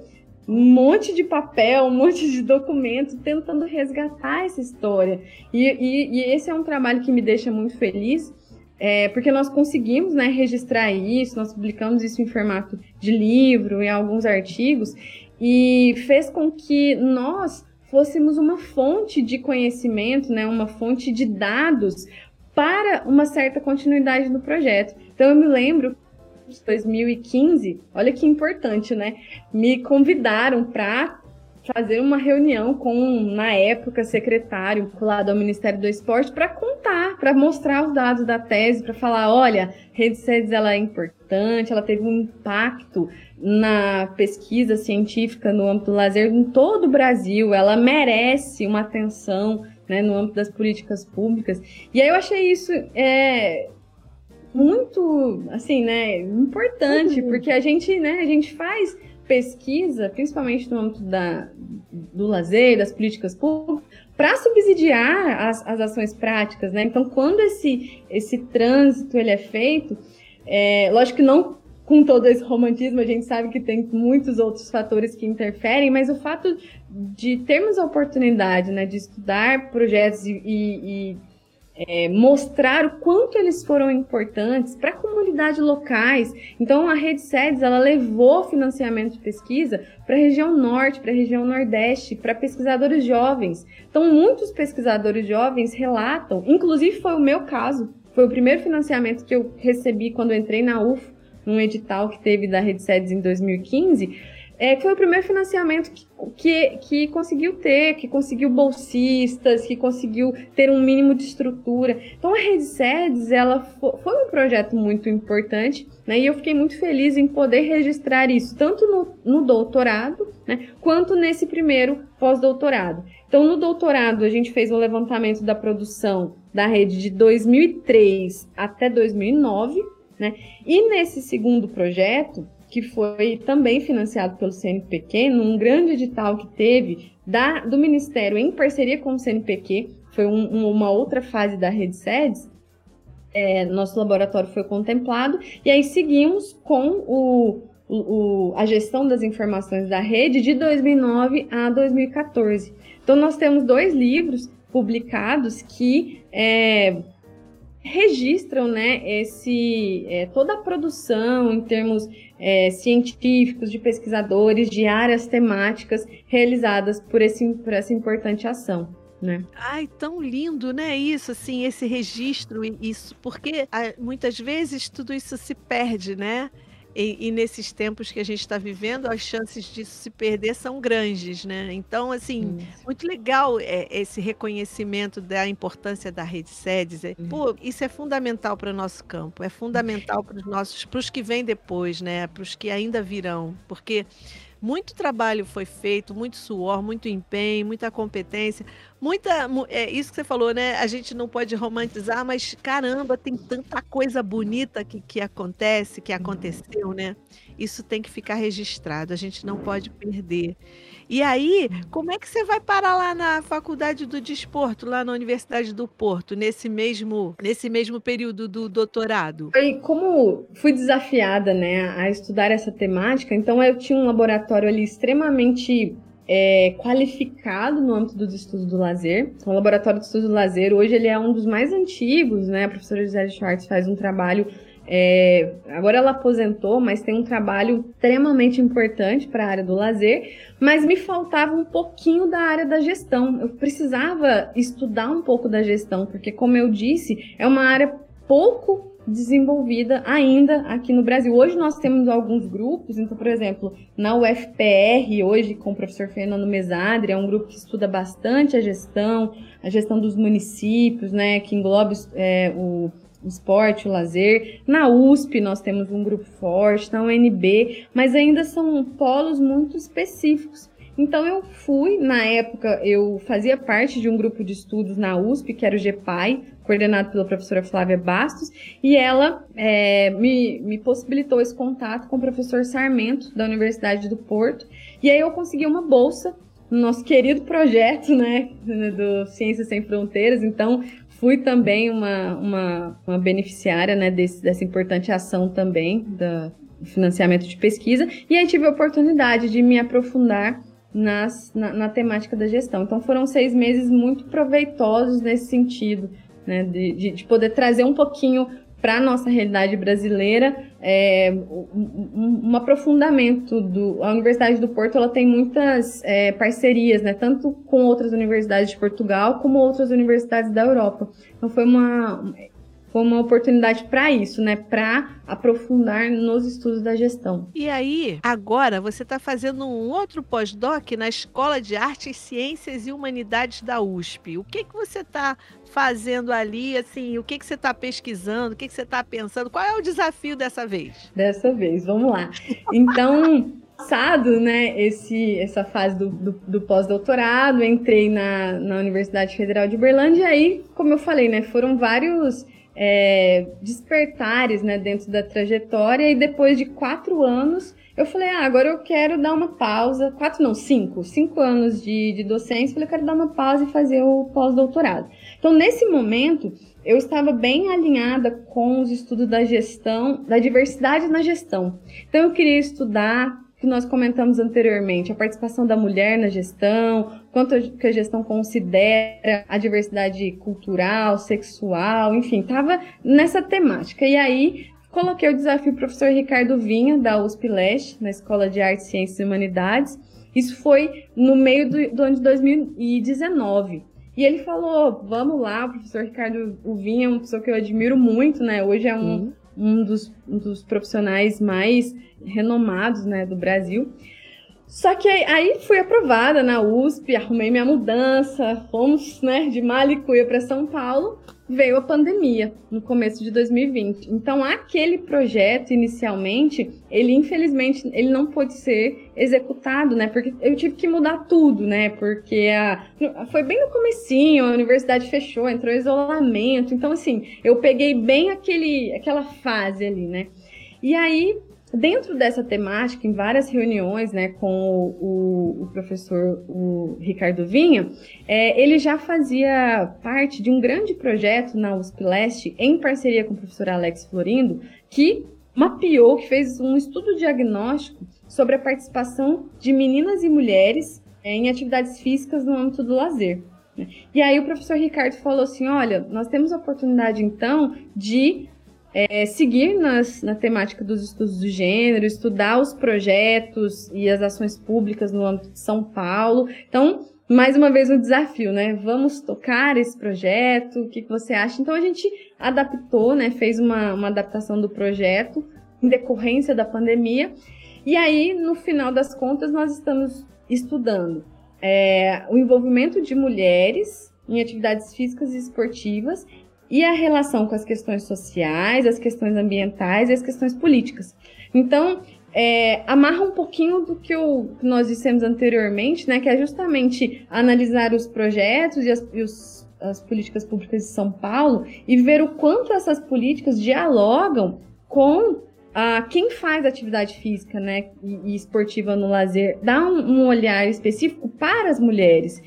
um monte de papel, um monte de documento, tentando resgatar essa história. E, e, e, esse é um trabalho que me deixa muito feliz, é, porque nós conseguimos né, registrar isso, nós publicamos isso em formato de livro, em alguns artigos, e fez com que nós fôssemos uma fonte de conhecimento, né, uma fonte de dados para uma certa continuidade no projeto. Então eu me lembro 2015, olha que importante, né? Me convidaram para fazer uma reunião com, na época, secretário lá do Ministério do Esporte para contar, para mostrar os dados da tese, para falar, olha, Rede Sedes ela é importante, ela teve um impacto na pesquisa científica no âmbito do lazer em todo o Brasil, ela merece uma atenção né, no âmbito das políticas públicas. E aí eu achei isso é, muito, assim, né, importante, uhum. porque a gente, né, a gente faz pesquisa, principalmente no âmbito da, do lazer, das políticas públicas, para subsidiar as, as ações práticas, né? Então, quando esse, esse trânsito ele é feito, é, lógico que não com todo esse romantismo, a gente sabe que tem muitos outros fatores que interferem, mas o fato de termos a oportunidade né, de estudar projetos e, e, e é, mostrar o quanto eles foram importantes para a comunidade locais. Então, a Rede SEDES ela levou financiamento de pesquisa para a região norte, para a região nordeste, para pesquisadores jovens. Então, muitos pesquisadores jovens relatam, inclusive foi o meu caso, foi o primeiro financiamento que eu recebi quando eu entrei na UFO, num edital que teve da Rede SEDES em 2015 é, foi o primeiro financiamento que, que, que, conseguiu ter, que conseguiu bolsistas, que conseguiu ter um mínimo de estrutura. Então a Rede Sedes, ela foi um projeto muito importante, né? E eu fiquei muito feliz em poder registrar isso, tanto no, no doutorado, né, quanto nesse primeiro pós-doutorado. Então no doutorado a gente fez um levantamento da produção da rede de 2003 até 2009, né? E nesse segundo projeto, que foi também financiado pelo CNPq, num grande edital que teve da, do Ministério em parceria com o CNPq, foi um, uma outra fase da Rede SEDES, é, nosso laboratório foi contemplado, e aí seguimos com o, o, a gestão das informações da rede de 2009 a 2014. Então, nós temos dois livros publicados que é, registram né, esse, é, toda a produção em termos é, científicos, de pesquisadores, de áreas temáticas realizadas por, esse, por essa importante ação. Né? Ai, tão lindo, né? Isso, assim, esse registro, isso, porque ah, muitas vezes tudo isso se perde, né? E, e, nesses tempos que a gente está vivendo, as chances disso se perder são grandes, né? Então, assim, isso. muito legal é, esse reconhecimento da importância da rede SEDES. É, pô, isso é fundamental para o nosso campo, é fundamental para os nossos, para os que vêm depois, né? Para os que ainda virão, porque muito trabalho foi feito, muito suor, muito empenho, muita competência, muita. É isso que você falou, né? A gente não pode romantizar, mas caramba, tem tanta coisa bonita que, que acontece, que aconteceu, né? Isso tem que ficar registrado, a gente não pode perder. E aí, como é que você vai parar lá na Faculdade do Desporto, lá na Universidade do Porto, nesse mesmo, nesse mesmo período do doutorado? E como fui desafiada, né, a estudar essa temática, então eu tinha um laboratório ali extremamente é, qualificado no âmbito dos estudos do lazer. O Laboratório de Estudos do Lazer, hoje ele é um dos mais antigos, né? A professora Gisele Schwartz faz um trabalho é, agora ela aposentou, mas tem um trabalho extremamente importante para a área do lazer, mas me faltava um pouquinho da área da gestão. Eu precisava estudar um pouco da gestão, porque, como eu disse, é uma área pouco desenvolvida ainda aqui no Brasil. Hoje nós temos alguns grupos, então, por exemplo, na UFPR, hoje com o professor Fernando Mesadre, é um grupo que estuda bastante a gestão, a gestão dos municípios, né, que engloba é, o o esporte, o lazer. Na USP nós temos um grupo forte, na UNB, mas ainda são polos muito específicos. Então eu fui, na época eu fazia parte de um grupo de estudos na USP, que era o GPAI, coordenado pela professora Flávia Bastos, e ela é, me, me possibilitou esse contato com o professor Sarmento, da Universidade do Porto, e aí eu consegui uma bolsa no nosso querido projeto, né, do Ciências Sem Fronteiras, então fui também uma, uma, uma beneficiária né, desse, dessa importante ação também do financiamento de pesquisa e aí tive a oportunidade de me aprofundar nas, na, na temática da gestão. Então foram seis meses muito proveitosos nesse sentido, né, de, de, de poder trazer um pouquinho para a nossa realidade brasileira, é, um, um, aprofundamento do a Universidade do Porto ela tem muitas é, parcerias, né, tanto com outras universidades de Portugal como outras universidades da Europa. Então foi uma foi uma oportunidade para isso, né? Para aprofundar nos estudos da gestão. E aí, agora você está fazendo um outro pós-doc na Escola de Artes, Ciências e Humanidades da USP. O que que você está fazendo ali? Assim, o que que você está pesquisando? O que que você está pensando? Qual é o desafio dessa vez? Dessa vez, vamos lá. Então passado, né, esse, essa fase do, do, do pós-doutorado, entrei na, na Universidade Federal de Uberlândia e aí, como eu falei, né, foram vários é, despertares né, dentro da trajetória e depois de quatro anos eu falei, ah, agora eu quero dar uma pausa, quatro não, cinco, cinco anos de, de docência, falei, eu quero dar uma pausa e fazer o pós-doutorado. Então, nesse momento, eu estava bem alinhada com os estudos da gestão, da diversidade na gestão. Então, eu queria estudar que nós comentamos anteriormente, a participação da mulher na gestão, quanto que a gestão considera a diversidade cultural, sexual, enfim, estava nessa temática. E aí coloquei o desafio pro professor Ricardo Vinha, da USP Leste, na Escola de Artes, Ciências e Humanidades. Isso foi no meio do, do ano de 2019. E ele falou: vamos lá, o professor Ricardo Vinha é uma pessoa que eu admiro muito, né? Hoje é um, uhum. um, dos, um dos profissionais mais renomados né, do Brasil. Só que aí fui aprovada na USP, arrumei minha mudança, fomos né, de Malicuia para São Paulo, veio a pandemia no começo de 2020. Então aquele projeto inicialmente, ele infelizmente ele não pôde ser executado, né? Porque eu tive que mudar tudo, né? Porque a, foi bem no comecinho, a universidade fechou, entrou isolamento. Então assim, eu peguei bem aquele aquela fase ali, né? E aí Dentro dessa temática, em várias reuniões né, com o, o, professor o Ricardo Vinha, é, ele já fazia parte de um grande projeto na USP Leste, em parceria com o professor Alex Florindo, que mapeou, que fez um estudo diagnóstico sobre a participação de meninas e mulheres é, em atividades físicas no âmbito do lazer. Né. E aí o professor Ricardo falou assim, olha, nós temos a oportunidade então de é, seguir nas, na temática dos estudos do gênero, estudar os projetos e as ações públicas no âmbito de São Paulo. Então, mais uma vez um desafio, né? Vamos tocar esse projeto, o que, você acha? Então a gente adaptou, né? Fez uma, uma adaptação do projeto em decorrência da pandemia. E aí, no final das contas, nós estamos estudando é, o envolvimento de mulheres em atividades físicas e esportivas e a relação com as questões sociais, as questões ambientais e as questões políticas. Então, é, amarra um pouquinho do que, o, que nós dissemos anteriormente, né, que é justamente analisar os projetos e as, e os, as políticas públicas de São Paulo e ver o quanto essas políticas dialogam com a quem faz atividade física né, e, e esportiva no lazer, dá um, um olhar específico para as mulheres.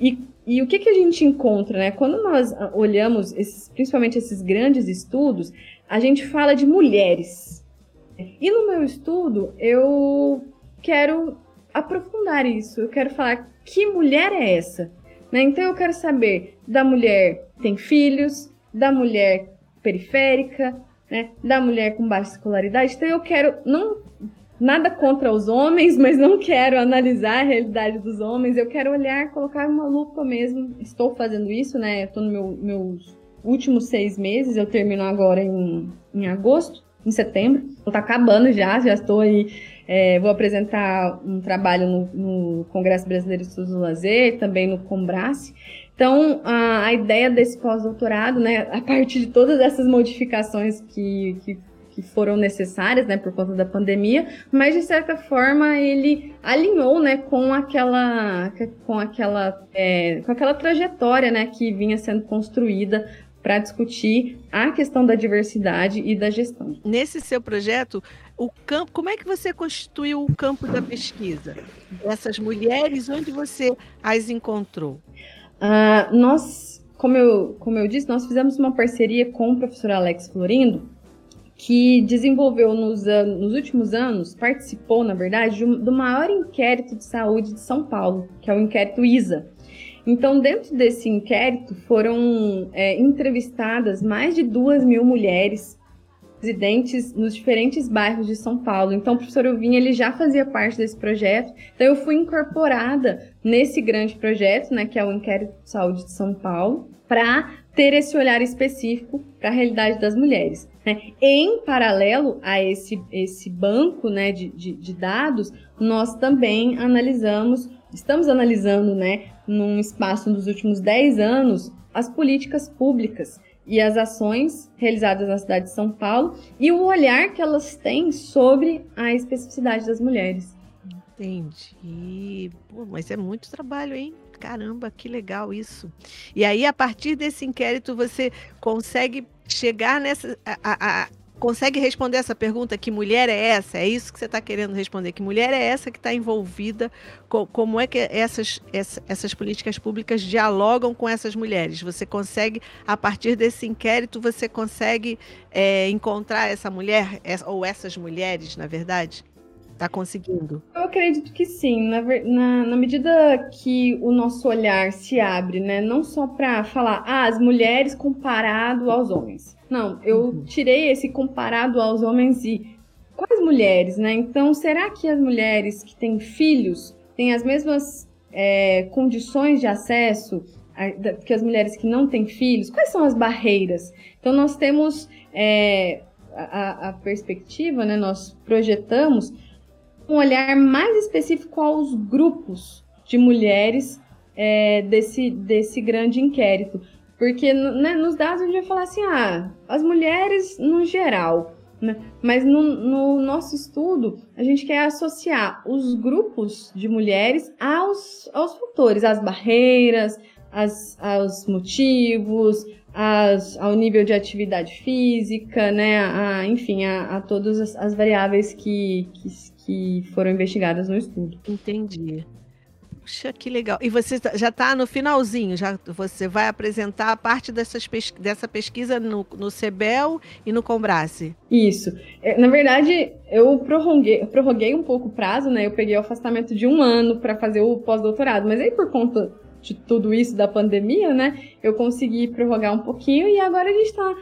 E e o que, que a gente encontra, né? Quando nós olhamos, esses, principalmente esses grandes estudos, a gente fala de mulheres. E no meu estudo, eu quero aprofundar isso. Eu quero falar que mulher é essa. Né? Então eu quero saber da mulher que tem filhos, da mulher periférica, né? da mulher com baixa escolaridade. Então eu quero não nada contra os homens, mas não quero analisar a realidade dos homens. Eu quero olhar, colocar uma lupa mesmo. Estou fazendo isso, né? Estou no meu, meus últimos seis meses. Eu termino agora em, em agosto, em setembro. Está acabando já, já estou aí. É, vou apresentar um trabalho no, no, Congresso Brasileiro de Estudos do Lazer, também no Combrace. Então, a, a ideia desse pós-doutorado, né, a partir de todas essas modificações que, que que foram necessárias, né, por conta da pandemia, mas de certa forma ele alinhou, né, com aquela, com aquela, é, com aquela trajetória, né, que vinha sendo construída para discutir a questão da diversidade e da gestão. Nesse seu projeto, o campo, como é que você constituiu o campo da pesquisa? Essas mulheres, onde você as encontrou? Uh, nós, como eu, como eu disse, nós fizemos uma parceria com o professor Alex Florindo que desenvolveu nos, nos últimos anos, participou, na verdade, do maior inquérito de saúde de São Paulo, que é o inquérito ISA. Então, dentro desse inquérito, foram é, entrevistadas mais de duas mil mulheres residentes nos diferentes bairros de São Paulo. Então, o professor Elvin, ele já fazia parte desse projeto. Então, eu fui incorporada nesse grande projeto, né, que é o Inquérito de Saúde de São Paulo, para ter esse olhar específico para a realidade das mulheres. Né? Em paralelo a esse, esse banco né, de, de, de dados, nós também analisamos, estamos analisando, né, num espaço dos últimos 10 anos, as políticas públicas e as ações realizadas na cidade de São Paulo e o olhar que elas têm sobre a especificidade das mulheres. Entendi. Pô, mas é muito trabalho, hein? Caramba, que legal isso. E aí, a partir desse inquérito, você consegue chegar nessa. A, a, a, consegue responder essa pergunta: que mulher é essa? É isso que você está querendo responder? Que mulher é essa que está envolvida? Com, como é que essas, essa, essas políticas públicas dialogam com essas mulheres? Você consegue, a partir desse inquérito, você consegue é, encontrar essa mulher, ou essas mulheres, na verdade? Está conseguindo? Eu acredito que sim. Na, na, na, medida que o nosso olhar se abre, né? Não só para falar, ah, as mulheres comparado aos homens. Não, eu uhum. tirei esse comparado aos homens e quais mulheres, né? Então, será que as mulheres que têm filhos têm as mesmas é, condições de acesso que as mulheres que não têm filhos? Quais são as barreiras? Então, nós temos é, a, a perspectiva, né? Nós projetamos um olhar mais específico aos grupos de mulheres é, desse, desse grande inquérito. Porque né, nos dados a gente vai falar assim, ah, as mulheres no geral. Né? Mas no, no, nosso estudo, a gente quer associar os grupos de mulheres aos, aos fatores, às barreiras, as, aos motivos, as, ao nível de atividade física, né? A, enfim, a, a todas as, as variáveis que, que, que foram investigadas no estudo. Entendi. Puxa, que legal. E você tá, já está no finalzinho, já você vai apresentar a parte dessas dessa pesquisa no, no CEBEL e no Combrace. Isso. É, na verdade, eu prorroguei, eu prorroguei um pouco o prazo, né? Eu peguei o afastamento de um ano para fazer o pós-doutorado, mas aí por conta de tudo isso da pandemia, né? Eu consegui prorrogar um pouquinho e agora a gente está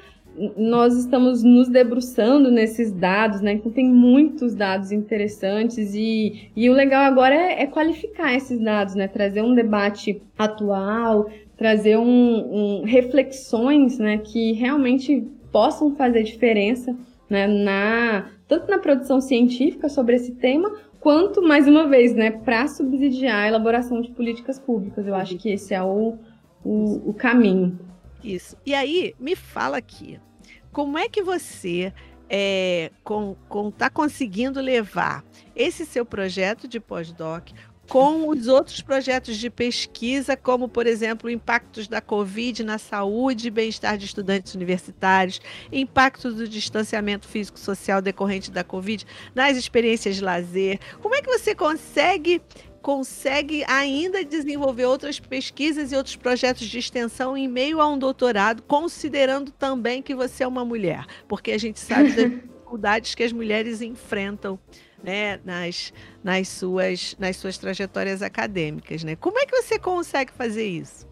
nós estamos nos debruçando nesses dados, né? Então tem muitos dados interessantes e, e o legal agora é, é qualificar esses dados, né? Trazer um debate atual, trazer um, um, reflexões, né? Que realmente possam fazer diferença, né? Na tanto na produção científica sobre esse tema, quanto mais uma vez, né? Para subsidiar a elaboração de políticas públicas. Eu acho que esse é o, o, o caminho. Isso. E aí, me fala aqui, como é que você é, com, com, tá conseguindo levar esse seu projeto de pós-doc com os outros projetos de pesquisa, como, por exemplo, impactos da Covid na saúde e bem-estar de estudantes universitários, impacto do distanciamento físico-social decorrente da Covid nas experiências de lazer. Como é que você consegue consegue ainda desenvolver outras pesquisas e outros projetos de extensão em meio a um doutorado, considerando também que você é uma mulher, porque a gente sabe das dificuldades que as mulheres enfrentam né, nas, nas, suas, nas suas trajetórias acadêmicas. Né? Como é que você consegue fazer isso?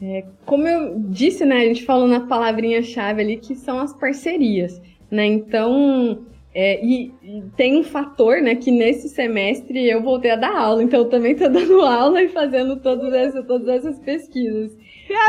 É, como eu disse, né, a gente falou na palavrinha-chave ali que são as parcerias. Né? Então, é, e, e, tem um fator, né, que nesse semestre eu voltei a dar aula, então eu também estou dando aula e fazendo todas essas, todas essas pesquisas.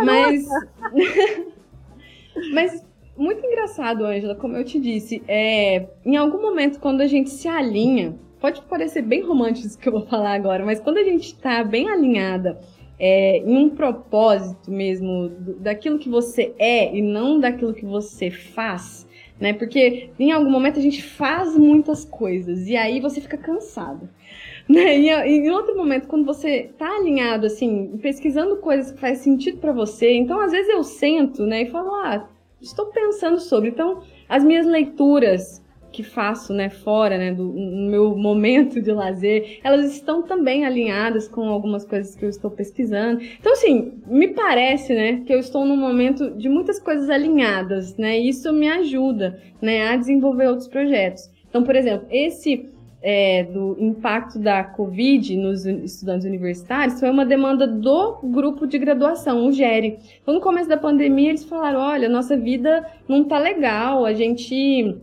Mas, mas muito engraçado, Ângela, como eu te disse, é, em algum momento quando a gente se alinha, pode parecer bem romântico isso que eu vou falar agora, mas quando a gente está bem alinhada é, em um propósito mesmo daquilo que você é e não daquilo que você faz, né? Porque em algum momento a gente faz muitas coisas e aí você fica cansado. Né? E em outro momento, quando você tá alinhado, assim, pesquisando coisas que faz sentido para você, então às vezes eu sento, né, e falo, ah, estou pensando sobre. Então, as minhas leituras, que faço, né, fora, né, do meu momento de lazer, elas estão também alinhadas com algumas coisas que eu estou pesquisando. Então, assim, me parece, né, que eu estou num momento de muitas coisas alinhadas, né, e isso me ajuda, né, a desenvolver outros projetos. Então, por exemplo, esse é, do impacto da Covid nos estudantes universitários foi uma demanda do grupo de graduação, o GERE. Então, no começo da pandemia, eles falaram: olha, nossa vida não tá legal, a gente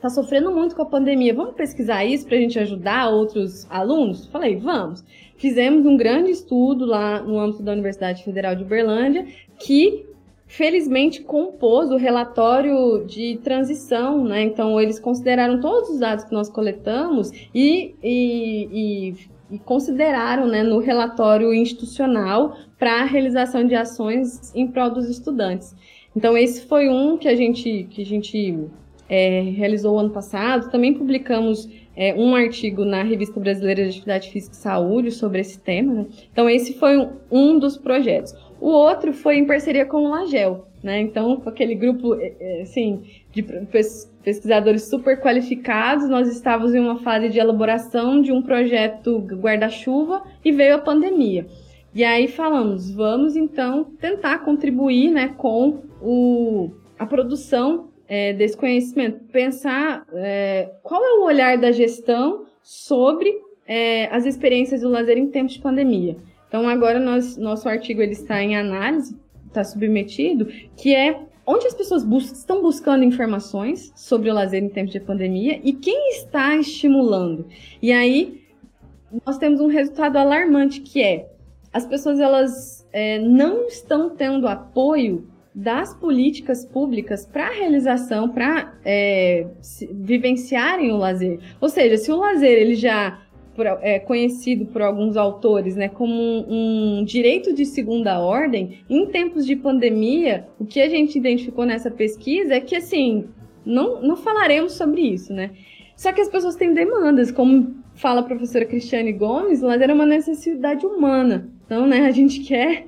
tá sofrendo muito com a pandemia. Vamos pesquisar isso para a gente ajudar outros alunos? Falei, vamos. Fizemos um grande estudo lá no âmbito da Universidade Federal de Uberlândia que felizmente compôs o relatório de transição, né? Então eles consideraram todos os dados que nós coletamos e, e, e, e consideraram, né, no relatório institucional para a realização de ações em prol dos estudantes. Então esse foi um que a gente que a gente é, realizou ano passado. Também publicamos é, um artigo na Revista Brasileira de Atividade Física e Saúde sobre esse tema. Né? Então esse foi um, um dos projetos. O outro foi em parceria com o Lagel, né? Então, com aquele grupo, é, é, assim, de pesquisadores super qualificados, nós estávamos em uma fase de elaboração de um projeto guarda-chuva e veio a pandemia. E aí falamos, vamos então tentar contribuir, né, com o, a produção é, desse conhecimento, pensar é, qual é o olhar da gestão sobre é, as experiências do lazer em tempos de pandemia. Então agora nós, nosso artigo ele está em análise, está submetido, que é onde as pessoas estão buscando informações sobre o lazer em tempos de pandemia e quem está estimulando. E aí nós temos um resultado alarmante que é as pessoas elas é, não estão tendo apoio das políticas públicas para a realização, para é, vivenciarem o lazer. Ou seja, se o lazer ele já é conhecido por alguns autores né, como um, um, direito de segunda ordem, em tempos de pandemia, o que a gente identificou nessa pesquisa é que, assim, não, não falaremos sobre isso, né? Só que as pessoas têm demandas, como fala a professora Cristiane Gomes, lazer é uma necessidade humana. Então, né, a gente quer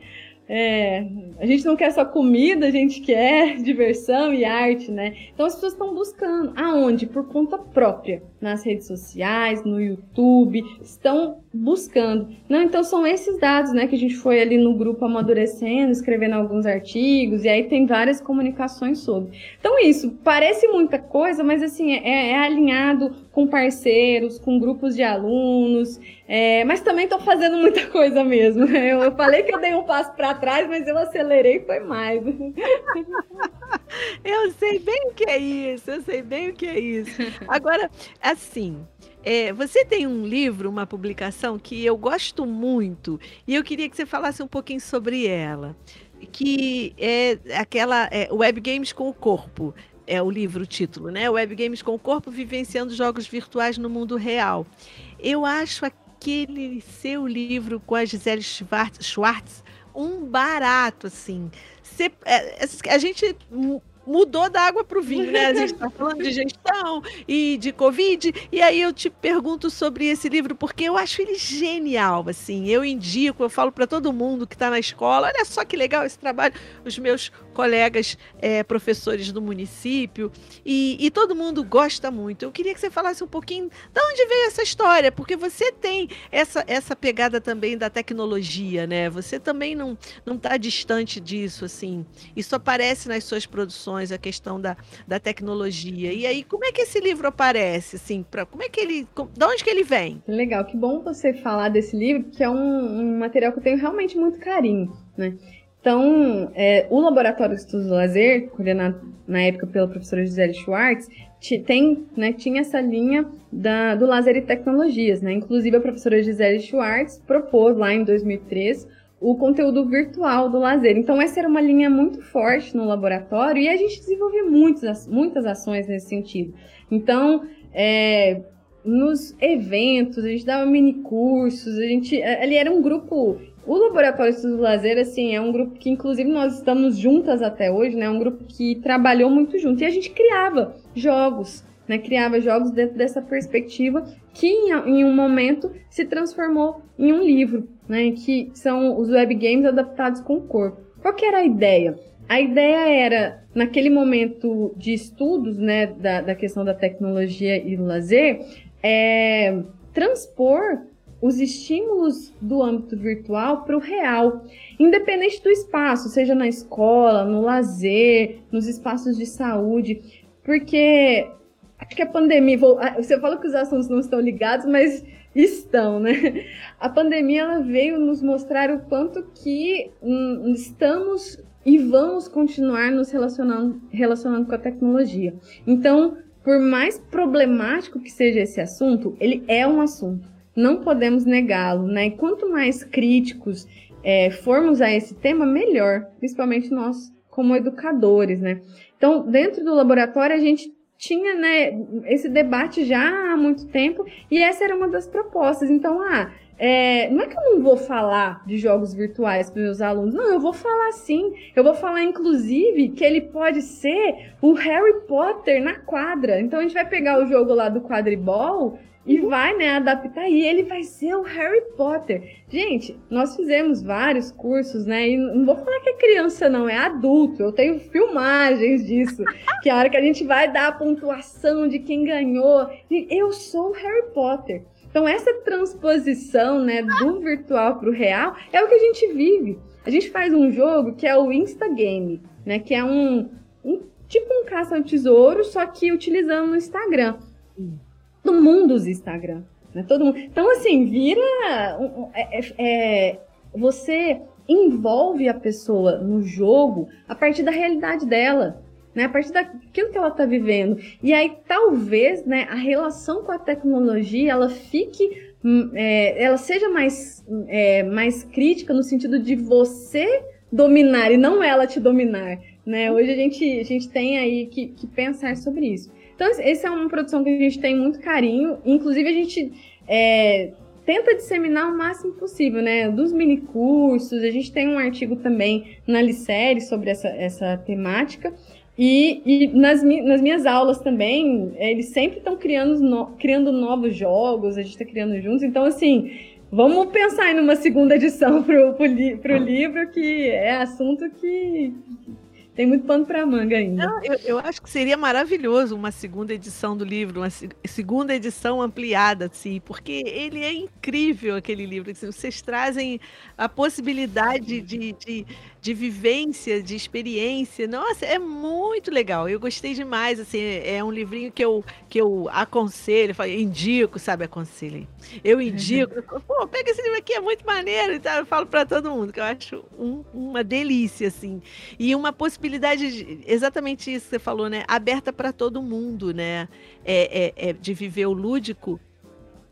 é, a gente não quer só comida, a gente quer diversão e arte, né? Então as pessoas estão buscando. Aonde? Por conta própria. Nas redes sociais, no YouTube, estão buscando. Não, então são esses dados, né, que a gente foi ali no grupo amadurecendo, escrevendo alguns artigos, e aí tem várias comunicações sobre. Então isso, parece muita coisa, mas assim, é, é alinhado com parceiros, com grupos de alunos, é, mas também estou fazendo muita coisa mesmo. Eu, eu, falei que eu dei um passo para trás, mas eu acelerei foi mais. eu sei bem o que é isso, eu sei bem o que é isso. Agora, assim, é, você tem um livro, uma publicação que eu gosto muito e eu queria que você falasse um pouquinho sobre ela, que é aquela é, Web Games com o Corpo é o livro, o título, né? Web Games com o Corpo Vivenciando Jogos Virtuais no Mundo Real. Eu acho aquele seu livro com a Gisele Schwartz, Schwartz um barato, assim. Cê, é, a gente mudou da água para o vinho, né? A gente está falando de gestão e de Covid, e aí eu te pergunto sobre esse livro, porque eu acho ele genial, assim, eu indico, eu falo para todo mundo que está na escola, olha só que legal esse trabalho, os meus colegas é, professores do município, e, e, todo mundo gosta muito. Eu queria que você falasse um pouquinho de onde veio essa história, porque você tem essa, essa pegada também da tecnologia, né? Você também não está distante disso, assim. Isso aparece nas suas produções, a questão da, da tecnologia. E aí, como é que esse livro aparece, assim? Pra, como é que ele, de onde que ele vem? Legal, que bom você falar desse livro, que é um, um material que eu tenho realmente muito carinho, né? Então, é, o Laboratório de Estudos do Lazer, coordenado na época pela professora Gisele Schwartz, tem, né, tinha essa linha da, do lazer e tecnologias. Né? Inclusive, a professora Gisele Schwartz propôs lá em 2003 o conteúdo virtual do lazer. Então, essa era uma linha muito forte no laboratório e a gente desenvolveu muitas, muitas ações nesse sentido. Então, é, nos eventos, a gente dava mini cursos, a gente. Ali era um grupo o Laboratório Estudos do Lazer, assim, é um grupo que, inclusive, nós estamos juntas até hoje, né? É um grupo que trabalhou muito junto. E a gente criava jogos, né? Criava jogos dentro dessa perspectiva que, em um momento, se transformou em um livro, né? Que são os web games adaptados com o corpo. Qual que era a ideia? A ideia era, naquele momento de estudos, né, da, da questão da tecnologia e do lazer, é, transpor os estímulos do âmbito virtual para o real, independente do espaço, seja na escola, no lazer, nos espaços de saúde, porque acho que a pandemia, ah, você fala que os assuntos não estão ligados, mas estão, né? A pandemia ela veio nos mostrar o quanto que hum, estamos e vamos continuar nos relacionando, relacionando com a tecnologia. Então, por mais problemático que seja esse assunto, ele é um assunto. Não podemos negá-lo, né? E quanto mais críticos é, formos a esse tema, melhor, principalmente nós como educadores, né? Então, dentro do laboratório, a gente tinha né, esse debate já há muito tempo e essa era uma das propostas. Então, ah, é, não é que eu não vou falar de jogos virtuais para meus alunos, não, eu vou falar sim. Eu vou falar, inclusive, que ele pode ser o Harry Potter na quadra. Então a gente vai pegar o jogo lá do quadribol e vai, né, adaptar e ele vai ser o Harry Potter. Gente, nós fizemos vários cursos, né, e não vou falar que é criança não, é adulto. Eu tenho filmagens disso, que é a hora que a gente vai dar a pontuação de quem ganhou, eu sou o Harry Potter. Então, essa transposição né, do virtual para o real é o que a gente vive. A gente faz um jogo que é o Instagame, né, que é um, um tipo um caça ao tesouro, só que utilizando no Instagram. Todo mundo usa Instagram. Né? Todo mundo. Então, assim, vira. É, é, é, você envolve a pessoa no jogo a partir da realidade dela né? A partir daquilo que ela está vivendo. E aí, talvez, né, a relação com a tecnologia, ela fique, hum, é, ela seja mais, é, mais crítica no sentido de você dominar e não ela te dominar, né? Hoje a gente, a gente tem aí que, que pensar sobre isso. Então, essa é uma produção que a gente tem muito carinho. Inclusive, a gente é, tenta disseminar o máximo possível, né? Dos mini cursos, a gente tem um artigo também na Licerie sobre essa, essa temática. E, e nas, nas, minhas aulas também, eles sempre estão criando, no, criando novos jogos, a gente está criando juntos. Então, assim, vamos pensar em uma segunda edição para o li, livro, que é assunto que tem muito pano para manga ainda. Não, eu, eu, acho que seria maravilhoso uma segunda edição do livro, uma segunda edição ampliada, assim, porque ele é incrível aquele livro. Assim, vocês trazem a possibilidade de, de de vivência, de experiência. Nossa, é muito legal. Eu gostei demais. Assim, é um livrinho que eu, que eu aconselho, indico, sabe? Aconselho. Eu indico. Pô, pega esse livro aqui, é muito maneiro. Então, eu falo para todo mundo, que eu acho um, uma delícia, assim. E uma possibilidade, de, exatamente isso que você falou, né? Aberta para todo mundo, né? É, é, é de viver o lúdico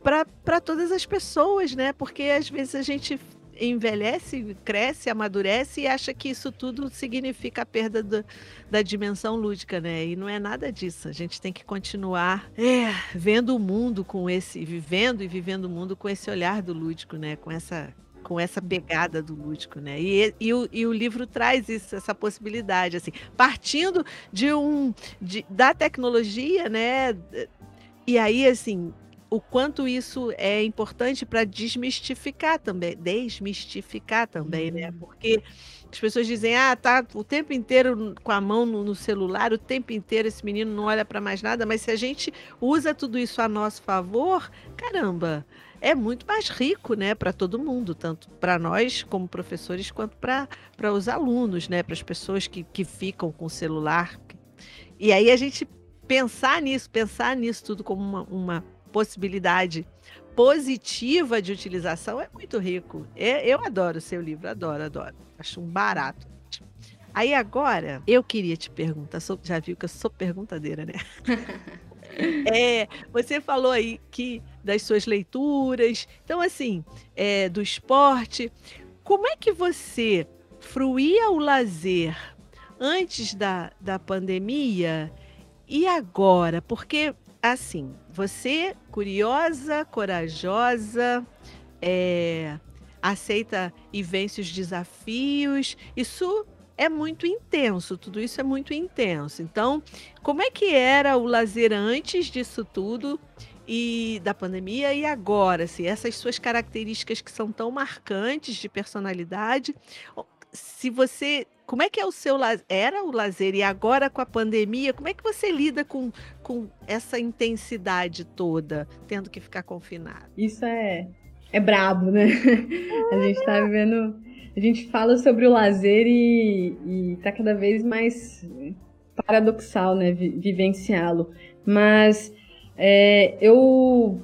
para todas as pessoas, né? Porque às vezes a gente envelhece, cresce, amadurece e acha que isso tudo significa a perda do, da dimensão lúdica, né? E não é nada disso. A gente tem que continuar é, vendo o mundo com esse, vivendo e vivendo o mundo com esse olhar do lúdico, né? Com essa com essa pegada do lúdico, né? E, e, o, e o livro traz isso, essa possibilidade, assim, partindo de um de, da tecnologia, né? E aí, assim, o quanto isso é importante para desmistificar também, desmistificar também, né? Uhum. Porque as pessoas dizem, ah, tá o tempo inteiro com a mão no, no celular, o tempo inteiro esse menino não olha para mais nada, mas se a gente usa tudo isso a nosso favor, caramba, é muito mais rico, né, para todo mundo, tanto para nós como professores quanto para os alunos, né, para as pessoas que, que ficam com o celular. E aí a gente pensar nisso, pensar nisso tudo como uma, uma possibilidade positiva de utilização é muito rico. É, eu adoro o seu livro, adoro, adoro. Acho um barato. Aí agora, eu queria te perguntar, sou, já viu que eu sou perguntadeira, né? é, você falou aí que das suas leituras, então assim, é, do esporte, como é que você fruía o lazer antes da, da pandemia e agora? Porque assim, você curiosa, corajosa, é, aceita e vence os desafios, isso é muito intenso, tudo isso é muito intenso. Então, como é que era o lazer antes disso tudo e da pandemia e agora, assim, essas suas características que são tão marcantes de personalidade, se você como é que é o seu era o lazer e agora com a pandemia, como é que você lida com, com essa intensidade toda, tendo que ficar confinado? Isso é é brabo, né? A gente tá vivendo, a gente fala sobre o lazer e, e tá cada vez mais paradoxal, né, vivenciá-lo. Mas é, eu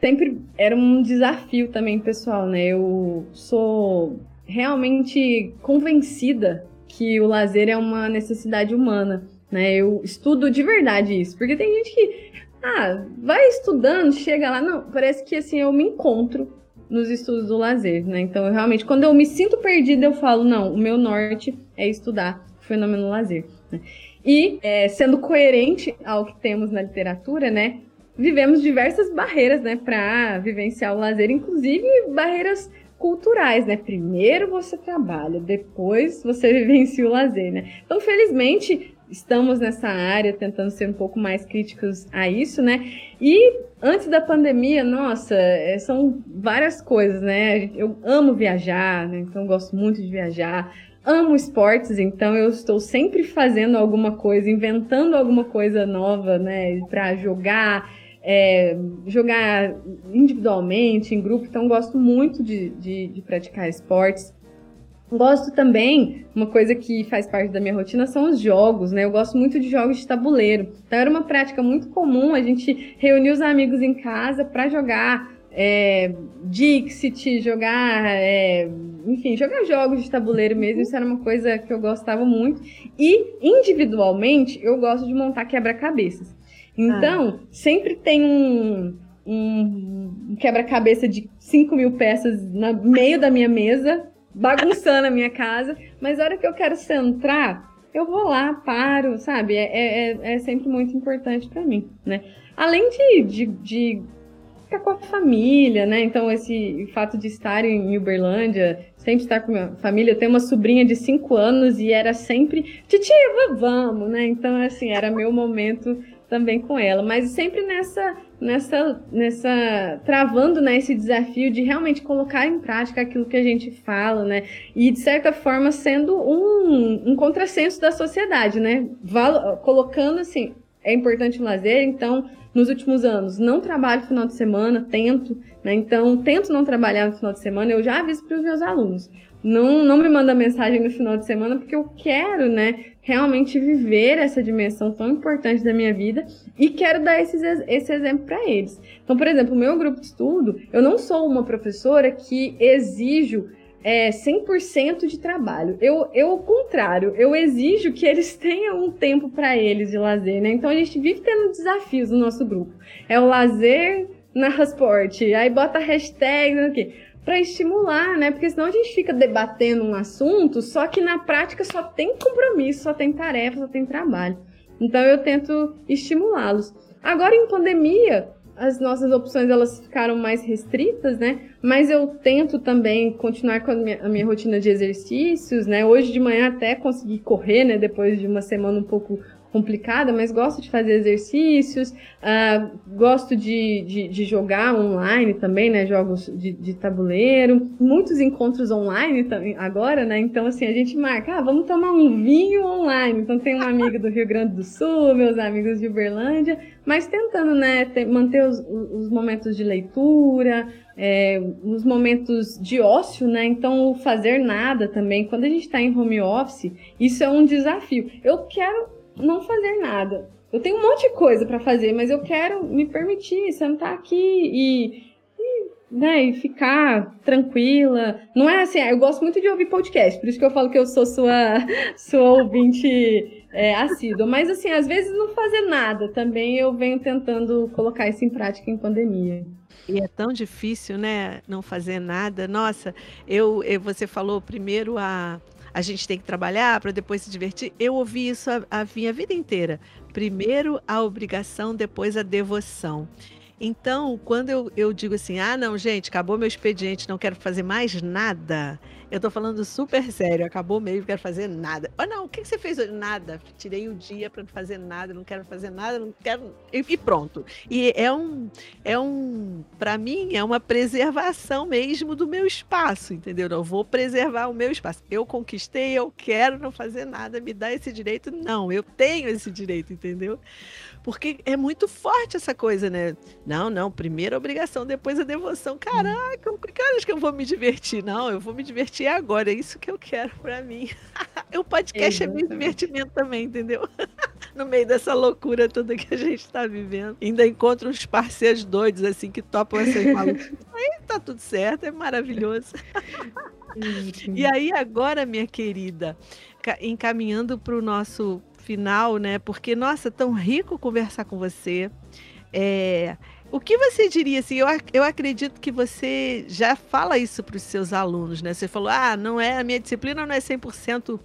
sempre era um desafio também pessoal, né? Eu sou realmente convencida que o lazer é uma necessidade humana. né? Eu estudo de verdade isso, porque tem gente que ah, vai estudando, chega lá, não, parece que assim eu me encontro nos estudos do lazer, né? Então, eu realmente, quando eu me sinto perdida, eu falo, não, o meu norte é estudar o fenômeno lazer. Né? E, é, sendo coerente ao que temos na literatura, né? Vivemos diversas barreiras, né, para vivenciar o lazer, inclusive barreiras culturais, né? Primeiro você trabalha, depois você vivencia o lazer, né? Então, felizmente, estamos nessa área tentando ser um pouco mais críticos a isso, né? E antes da pandemia, nossa, é, são várias coisas, né? Eu amo viajar, né? Então gosto muito de viajar. Amo esportes, então eu estou sempre fazendo alguma coisa, inventando alguma coisa nova, né, para jogar, é, jogar individualmente, em grupo. Então gosto muito de, de, de praticar esportes. Gosto também, uma coisa que faz parte da minha rotina são os jogos, né? Eu gosto muito de jogos de tabuleiro. Então era uma prática muito comum a gente reunir os amigos em casa para jogar é, Dixit, jogar, é, enfim, jogar jogos de tabuleiro mesmo. Isso era uma coisa que eu gostava muito. E individualmente eu gosto de montar quebra-cabeças. Então, ah. sempre tem um, um quebra-cabeça de 5 mil peças no meio da minha mesa bagunçando a minha casa, mas a hora que eu quero centrar, eu vou lá, paro, sabe? É, é, é, é sempre muito importante para mim, né? Além de, de, de, ficar com a família, né? Então, esse fato de estar em Uberlândia, sempre estar com a minha família. Eu tenho uma sobrinha de 5 anos e era sempre, titia, vamos, né? Então, assim, era meu momento também com ela, mas sempre nessa nessa nessa travando né, esse desafio de realmente colocar em prática aquilo que a gente fala, né? E de certa forma sendo um, um contrassenso da sociedade, né? Val colocando assim, é importante o lazer, então nos últimos anos não trabalho final de semana, tento, né? Então tento não trabalhar no final de semana, eu já aviso para os meus alunos não, não me manda mensagem no final de semana porque eu quero, né, realmente viver essa dimensão tão importante da minha vida e quero dar esses, esse exemplo para eles. Então, por exemplo, o meu grupo de estudo, eu não sou uma professora que exijo é, 100% de trabalho. Eu, eu, ao contrário, eu exijo que eles tenham um tempo para eles de lazer, né? Então, a gente vive tendo desafios no nosso grupo. É o lazer na transporte, aí bota hashtag, não sei o quê para estimular, né? Porque senão a gente fica debatendo um assunto, só que na prática só tem compromisso, só tem tarefa, só tem trabalho. Então eu tento estimulá-los. Agora em pandemia, as nossas opções elas ficaram mais restritas, né? Mas eu tento também continuar com a minha, a minha, rotina de exercícios, né? Hoje de manhã até consegui correr, né? Depois de uma semana um pouco complicada, mas gosto de fazer exercícios, uh, gosto de, de, de, jogar online também, né? Jogos de, de, tabuleiro, muitos encontros online também agora, né? Então, assim, a gente marca, ah, vamos tomar um vinho online. Então, tem uma amiga do Rio Grande do Sul, meus amigos de Uberlândia, mas tentando, né, ter, manter os, os momentos de leitura, é, os momentos de ócio, né? Então, fazer nada também. Quando a gente está em home office, isso é um desafio. Eu quero não fazer nada. Eu tenho um monte de coisa para fazer, mas eu quero me permitir sentar aqui e, e, né, e ficar tranquila. Não é assim, eu gosto muito de ouvir podcast, por isso que eu falo que eu sou sua, sua ouvinte é, assídua. Mas assim, às vezes não fazer nada também eu venho tentando colocar isso em prática em pandemia. E é tão difícil, né, não fazer nada. Nossa, eu, eu você falou primeiro a a gente tem que trabalhar para depois se divertir. Eu ouvi isso a, a minha vida inteira. Primeiro a obrigação, depois a devoção. Então, quando eu, eu digo assim, ah, não, gente, acabou meu expediente, não quero fazer mais nada, eu tô falando super sério, acabou mesmo, não quero fazer nada. Oh, não, o que você fez? Nada. Tirei o dia para não fazer nada, não quero fazer nada, não quero. E pronto. E é um, é um, para mim, é uma preservação mesmo do meu espaço, entendeu? Eu vou preservar o meu espaço. Eu conquistei, eu quero não fazer nada, me dá esse direito? Não, eu tenho esse direito, entendeu? Porque é muito forte essa coisa, né? Não, não, primeiro a obrigação, depois a devoção. Caraca, que horas que eu vou me divertir? Não, eu vou me divertir agora, é isso que eu quero para mim. o podcast Exatamente. é meu divertimento também, entendeu? no meio dessa loucura toda que a gente está vivendo. Ainda encontro uns parceiros doidos, assim, que topam essas malucas. Aí tá tudo certo, é maravilhoso. e aí, agora, minha querida, encaminhando para o nosso final, né? Porque, nossa, tão rico conversar com você. É, o que você diria assim? Eu, eu acredito que você já fala isso para os seus alunos, né? Você falou: "Ah, não é a minha disciplina não é 100%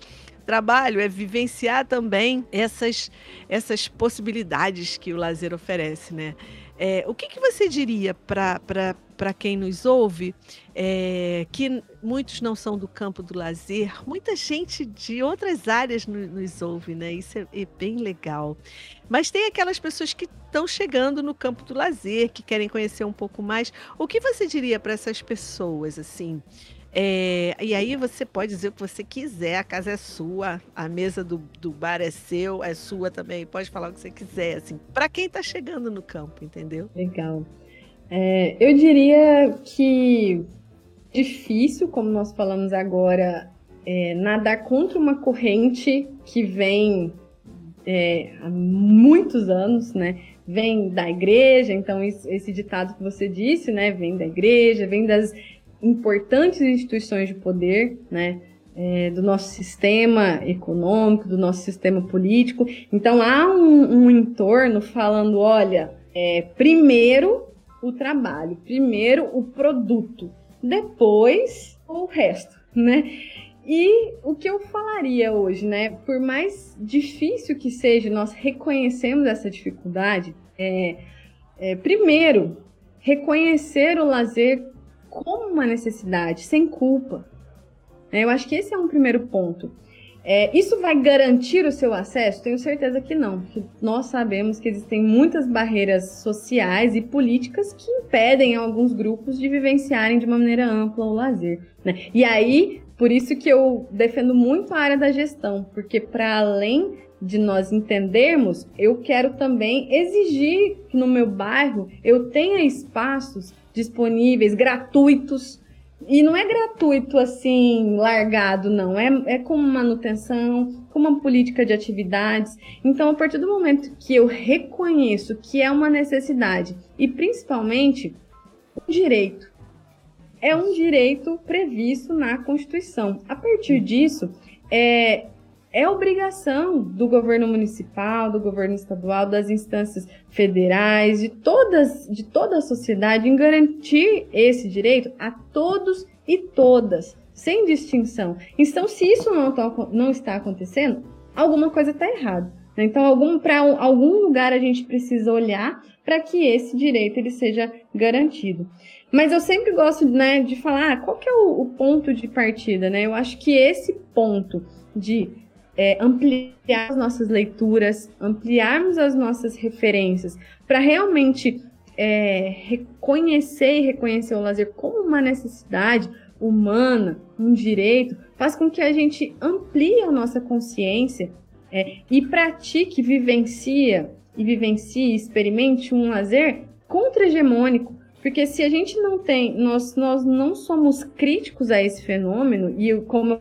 trabalho, é vivenciar também essas essas possibilidades que o lazer oferece, né? É, o que, que você diria para quem nos ouve, é, que muitos não são do campo do lazer, muita gente de outras áreas nos, nos ouve, né? Isso é, é, bem legal. Mas tem aquelas pessoas que estão chegando no campo do lazer, que querem conhecer um pouco mais. O que você diria para essas pessoas, assim? É, e aí você pode dizer o que você quiser, a casa é sua, a mesa do, do bar é seu, é sua também, pode falar o que você quiser, assim, para quem está chegando no campo, entendeu? Legal. É, eu diria que difícil, como nós falamos agora, é, nadar contra uma corrente que vem é, há muitos anos, né? Vem da igreja, então esse ditado que você disse, né? Vem da igreja, vem das importantes instituições de poder, né? É, do nosso sistema econômico, do nosso sistema político. Então há um, um entorno falando, olha, é, primeiro o trabalho, primeiro o produto, depois o resto, né? E o que eu falaria hoje, né? Por mais difícil que seja, nós reconhecemos essa dificuldade. É, é, primeiro, reconhecer o lazer como uma necessidade, sem culpa. É, eu acho que esse é um primeiro ponto. É, isso vai garantir o seu acesso? Tenho certeza que não, porque nós sabemos que existem muitas barreiras sociais e políticas que impedem alguns grupos de vivenciarem de uma maneira ampla o lazer. Né? E aí, por isso que eu defendo muito a área da gestão, porque para além de nós entendermos, eu quero também exigir que no meu bairro eu tenha espaços disponíveis, gratuitos. E não é gratuito assim, largado, não. É, é com manutenção, com uma política de atividades. Então, a partir do momento que eu reconheço que é uma necessidade e principalmente um direito, é um direito previsto na Constituição. A partir disso, é, é obrigação do governo municipal, do governo estadual, das instâncias federais, de todas, de toda a sociedade em garantir esse direito a todos e todas, sem distinção. Então, se isso não, tá, não está acontecendo, alguma coisa está errada. Então, algum, para algum lugar a gente precisa olhar para que esse direito ele seja garantido. Mas eu sempre gosto né, de falar ah, qual que é o, o ponto de partida. Né? Eu acho que esse ponto de é, ampliar as nossas leituras, ampliarmos as nossas referências, para realmente é, reconhecer e reconhecer o lazer como uma necessidade humana, um direito, faz com que a gente amplie a nossa consciência é, e pratique, vivencia e vivencie, experimente um lazer contra-hegemônico. Porque se a gente não tem, nós, nós não somos críticos a esse fenômeno, e como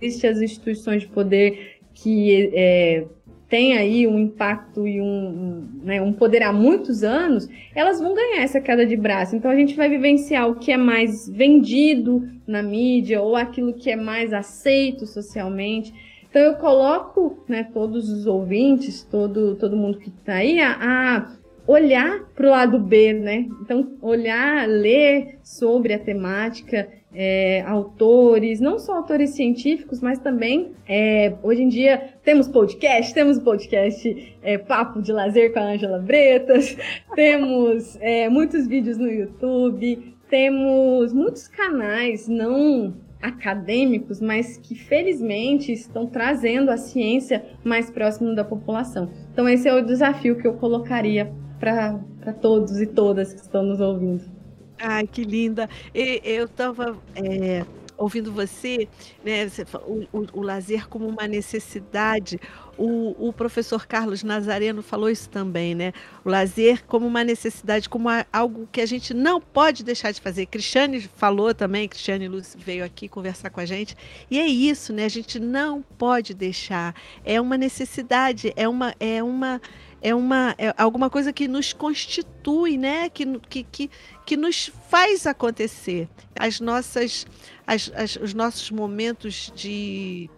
existem as instituições de poder que é, tem aí um impacto e um, um, né, um poder há muitos anos, elas vão ganhar essa queda de braço. Então a gente vai vivenciar o que é mais vendido na mídia ou aquilo que é mais aceito socialmente. Então eu coloco né, todos os ouvintes, todo, todo mundo que está aí, a, a olhar para o lado B, né? Então olhar, ler sobre a temática é, autores, não só autores científicos, mas também é, hoje em dia temos podcast, temos podcast é, Papo de Lazer com a Ângela Bretas, temos é, muitos vídeos no YouTube, temos muitos canais não acadêmicos, mas que felizmente estão trazendo a ciência mais próximo da população. Então esse é o desafio que eu colocaria para todos e todas que estão nos ouvindo. Ai, que linda. E, eu estava é, ouvindo você, né, você o, o, o, lazer como uma necessidade. O, o, professor Carlos Nazareno falou isso também, né? O lazer como uma necessidade, como a, algo que a gente não pode deixar de fazer. Cristiane falou também, Cristiane Lúcia veio aqui conversar com a gente. E é isso, né? A gente não pode deixar. É uma necessidade, é uma, é uma é uma é alguma coisa que nos constitui, né? Que, que, que, que nos faz acontecer. As nossas, as, as, os nossos momentos de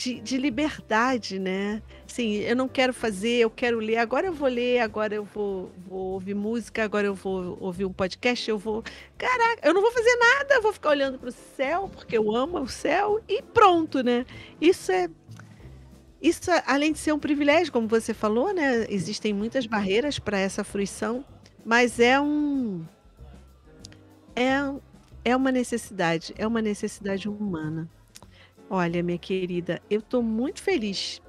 de, de liberdade, né? Sim, eu não quero fazer, eu quero ler, agora eu vou ler, agora eu vou, vou ouvir música, agora eu vou ouvir um podcast, eu vou. Caraca, eu não vou fazer nada, vou ficar olhando para o céu, porque eu amo o céu, e pronto, né? Isso é. Isso, além de ser um privilégio, como você falou, né? Existem muitas barreiras para essa fruição, mas é um. É, é uma necessidade, é uma necessidade humana. Olha, minha querida, eu estou muito feliz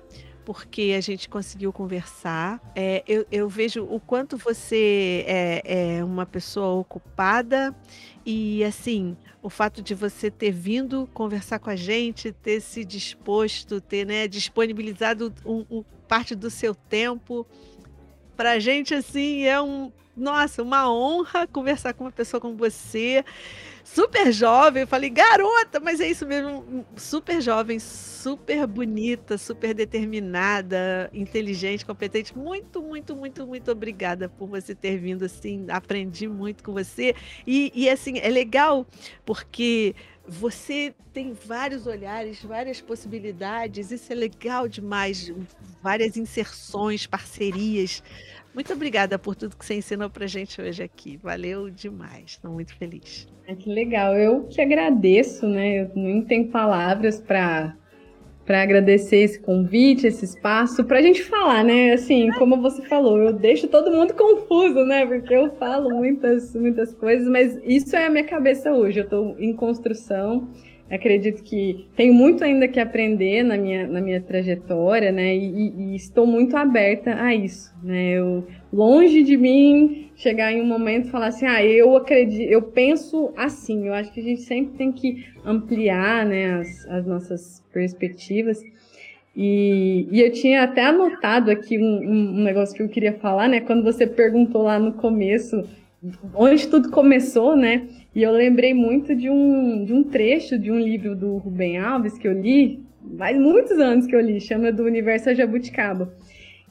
porque a gente conseguiu conversar. É, eu, eu, vejo o quanto você é, é, uma pessoa ocupada e, assim, o fato de você ter vindo conversar com a gente, ter se disposto, ter né, disponibilizado um, um, parte do seu tempo. Para a gente, assim, é um. Nossa, uma honra conversar com uma pessoa como você super jovem. Eu falei, garota, mas é isso mesmo, super jovem, super bonita, super determinada, inteligente, competente. Muito, muito, muito, muito obrigada por você ter vindo assim. Aprendi muito com você. E, e assim, é legal porque você tem vários olhares, várias possibilidades, isso é legal demais, várias inserções, parcerias. Muito obrigada por tudo que você ensinou para gente hoje aqui. Valeu demais. Estou muito feliz. que legal. Eu que agradeço, né? Eu não tenho palavras para para agradecer esse convite, esse espaço, para a gente falar, né? Assim, como você falou, eu deixo todo mundo confuso, né? Porque eu falo muitas, muitas coisas, mas isso é a minha cabeça hoje. Eu estou em construção acredito que tenho muito ainda que aprender na minha, na minha trajetória, né? E, e, estou muito aberta a isso, né? Eu, longe de mim chegar em um momento e falar assim, ah, eu acredito, eu penso assim. Eu acho que a gente sempre tem que ampliar, né, as, as nossas perspectivas. E, e, eu tinha até anotado aqui um, um, negócio que eu queria falar, né? Quando você perguntou lá no começo onde tudo começou, né? E eu lembrei muito de um, de um trecho de um livro do Rubem Alves que eu li, faz muitos anos que eu li, chama Do Universo Jabuticaba,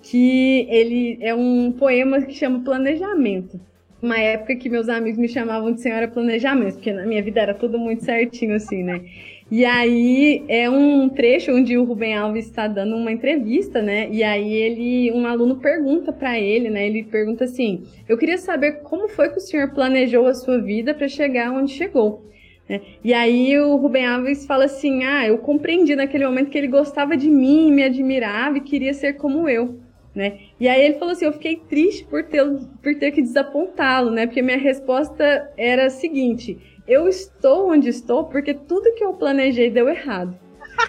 que ele é um poema que chama Planejamento. Uma época que meus amigos me chamavam de Senhora Planejamento, porque na minha vida era tudo muito certinho assim, né? E aí é um trecho onde o Rubem Alves está dando uma entrevista, né? E aí ele, um aluno pergunta para ele, né? Ele pergunta assim: "Eu queria saber como foi que o senhor planejou a sua vida para chegar onde chegou?" Né? E aí o Rubem Alves fala assim: "Ah, eu compreendi naquele momento que ele gostava de mim, me admirava e queria ser como eu." Né? E aí ele falou assim: eu fiquei triste por ter, por ter que desapontá-lo, né? Porque minha resposta era a seguinte: eu estou onde estou porque tudo que eu planejei deu errado.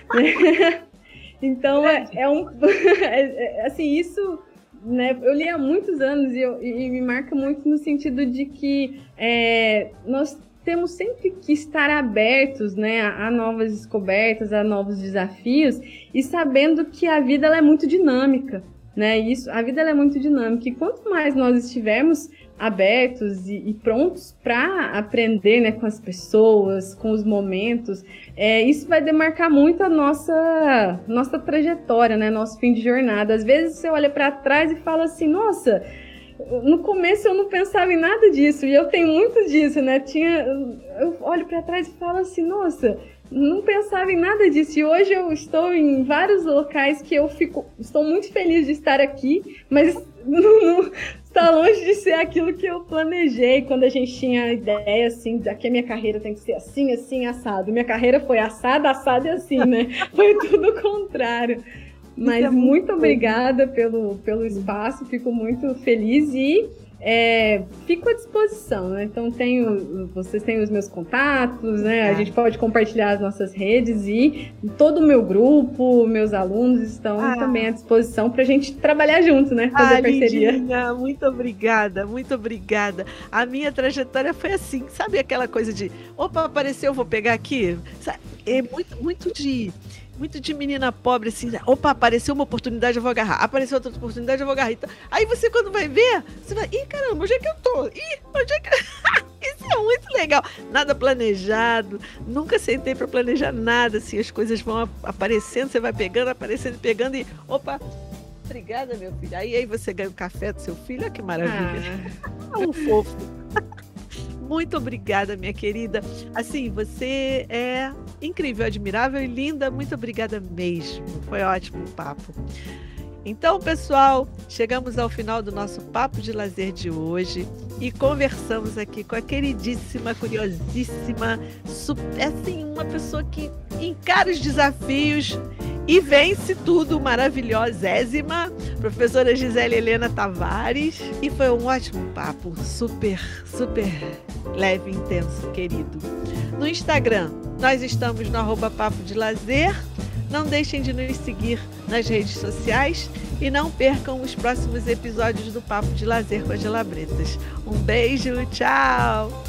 então é, é um. É, é, assim, isso. Né, eu li há muitos anos e, eu, e me marca muito no sentido de que é, nós temos sempre que estar abertos né, a, a, novas descobertas, a novos desafios e sabendo que a vida ela é muito dinâmica. Né? Isso, a vida ela é muito dinâmica e quanto mais nós estivermos abertos e, e prontos para aprender né, com as pessoas, com os momentos, é, isso vai demarcar muito a nossa, nossa trajetória, né, nosso fim de jornada. Às vezes você olha para trás e fala assim, nossa, no começo eu não pensava em nada disso, e eu tenho muito disso, né? Tinha, eu olho para trás e falo assim, nossa, não pensava em nada disso. E hoje eu estou em vários locais que eu fico, estou muito feliz de estar aqui, mas está longe de ser aquilo que eu planejei quando a gente tinha a ideia assim, daqui a minha carreira tem que ser assim, assim, assado. Minha carreira foi assada, assada e assim, né? Foi tudo o contrário. Mas é muito, muito obrigada pelo, pelo espaço, fico muito feliz e é, fico à disposição, né? Então tenho, vocês têm os meus contatos, né? A gente pode compartilhar as nossas redes e todo o meu grupo, meus alunos estão ah. também à disposição para a gente trabalhar junto, né? Fazer ah, parceria. Lindinha, muito obrigada, muito obrigada. A minha trajetória foi assim, sabe aquela coisa de, opa, apareceu, vou pegar aqui. É muito, muito de muito de menina pobre, assim, né? opa, apareceu uma oportunidade, eu vou agarrar. Apareceu outra oportunidade, eu vou agarrar. Então, aí você, quando vai ver, você vai, ih, caramba, onde é que eu tô? Ih, onde é que. Isso é muito legal. Nada planejado, nunca sentei para planejar nada, assim, as coisas vão aparecendo, você vai pegando, aparecendo, pegando e, opa, obrigada, meu filho. Aí, aí você ganha o café do seu filho, olha que maravilha. Ah. um fofo. Muito obrigada, minha querida. Assim, você é incrível, admirável e linda. Muito obrigada mesmo. Foi ótimo o papo. Então, pessoal, chegamos ao final do nosso papo de lazer de hoje e conversamos aqui com a queridíssima, curiosíssima, super, assim, uma pessoa que encara os desafios e vence tudo, maravilhosésima, professora Gisele Helena Tavares. E foi um ótimo papo, super, super leve, intenso, querido. No Instagram, nós estamos no arroba Papo de Lazer. Não deixem de nos seguir nas redes sociais e não percam os próximos episódios do Papo de Lazer com as Gelabretas. Um beijo, tchau!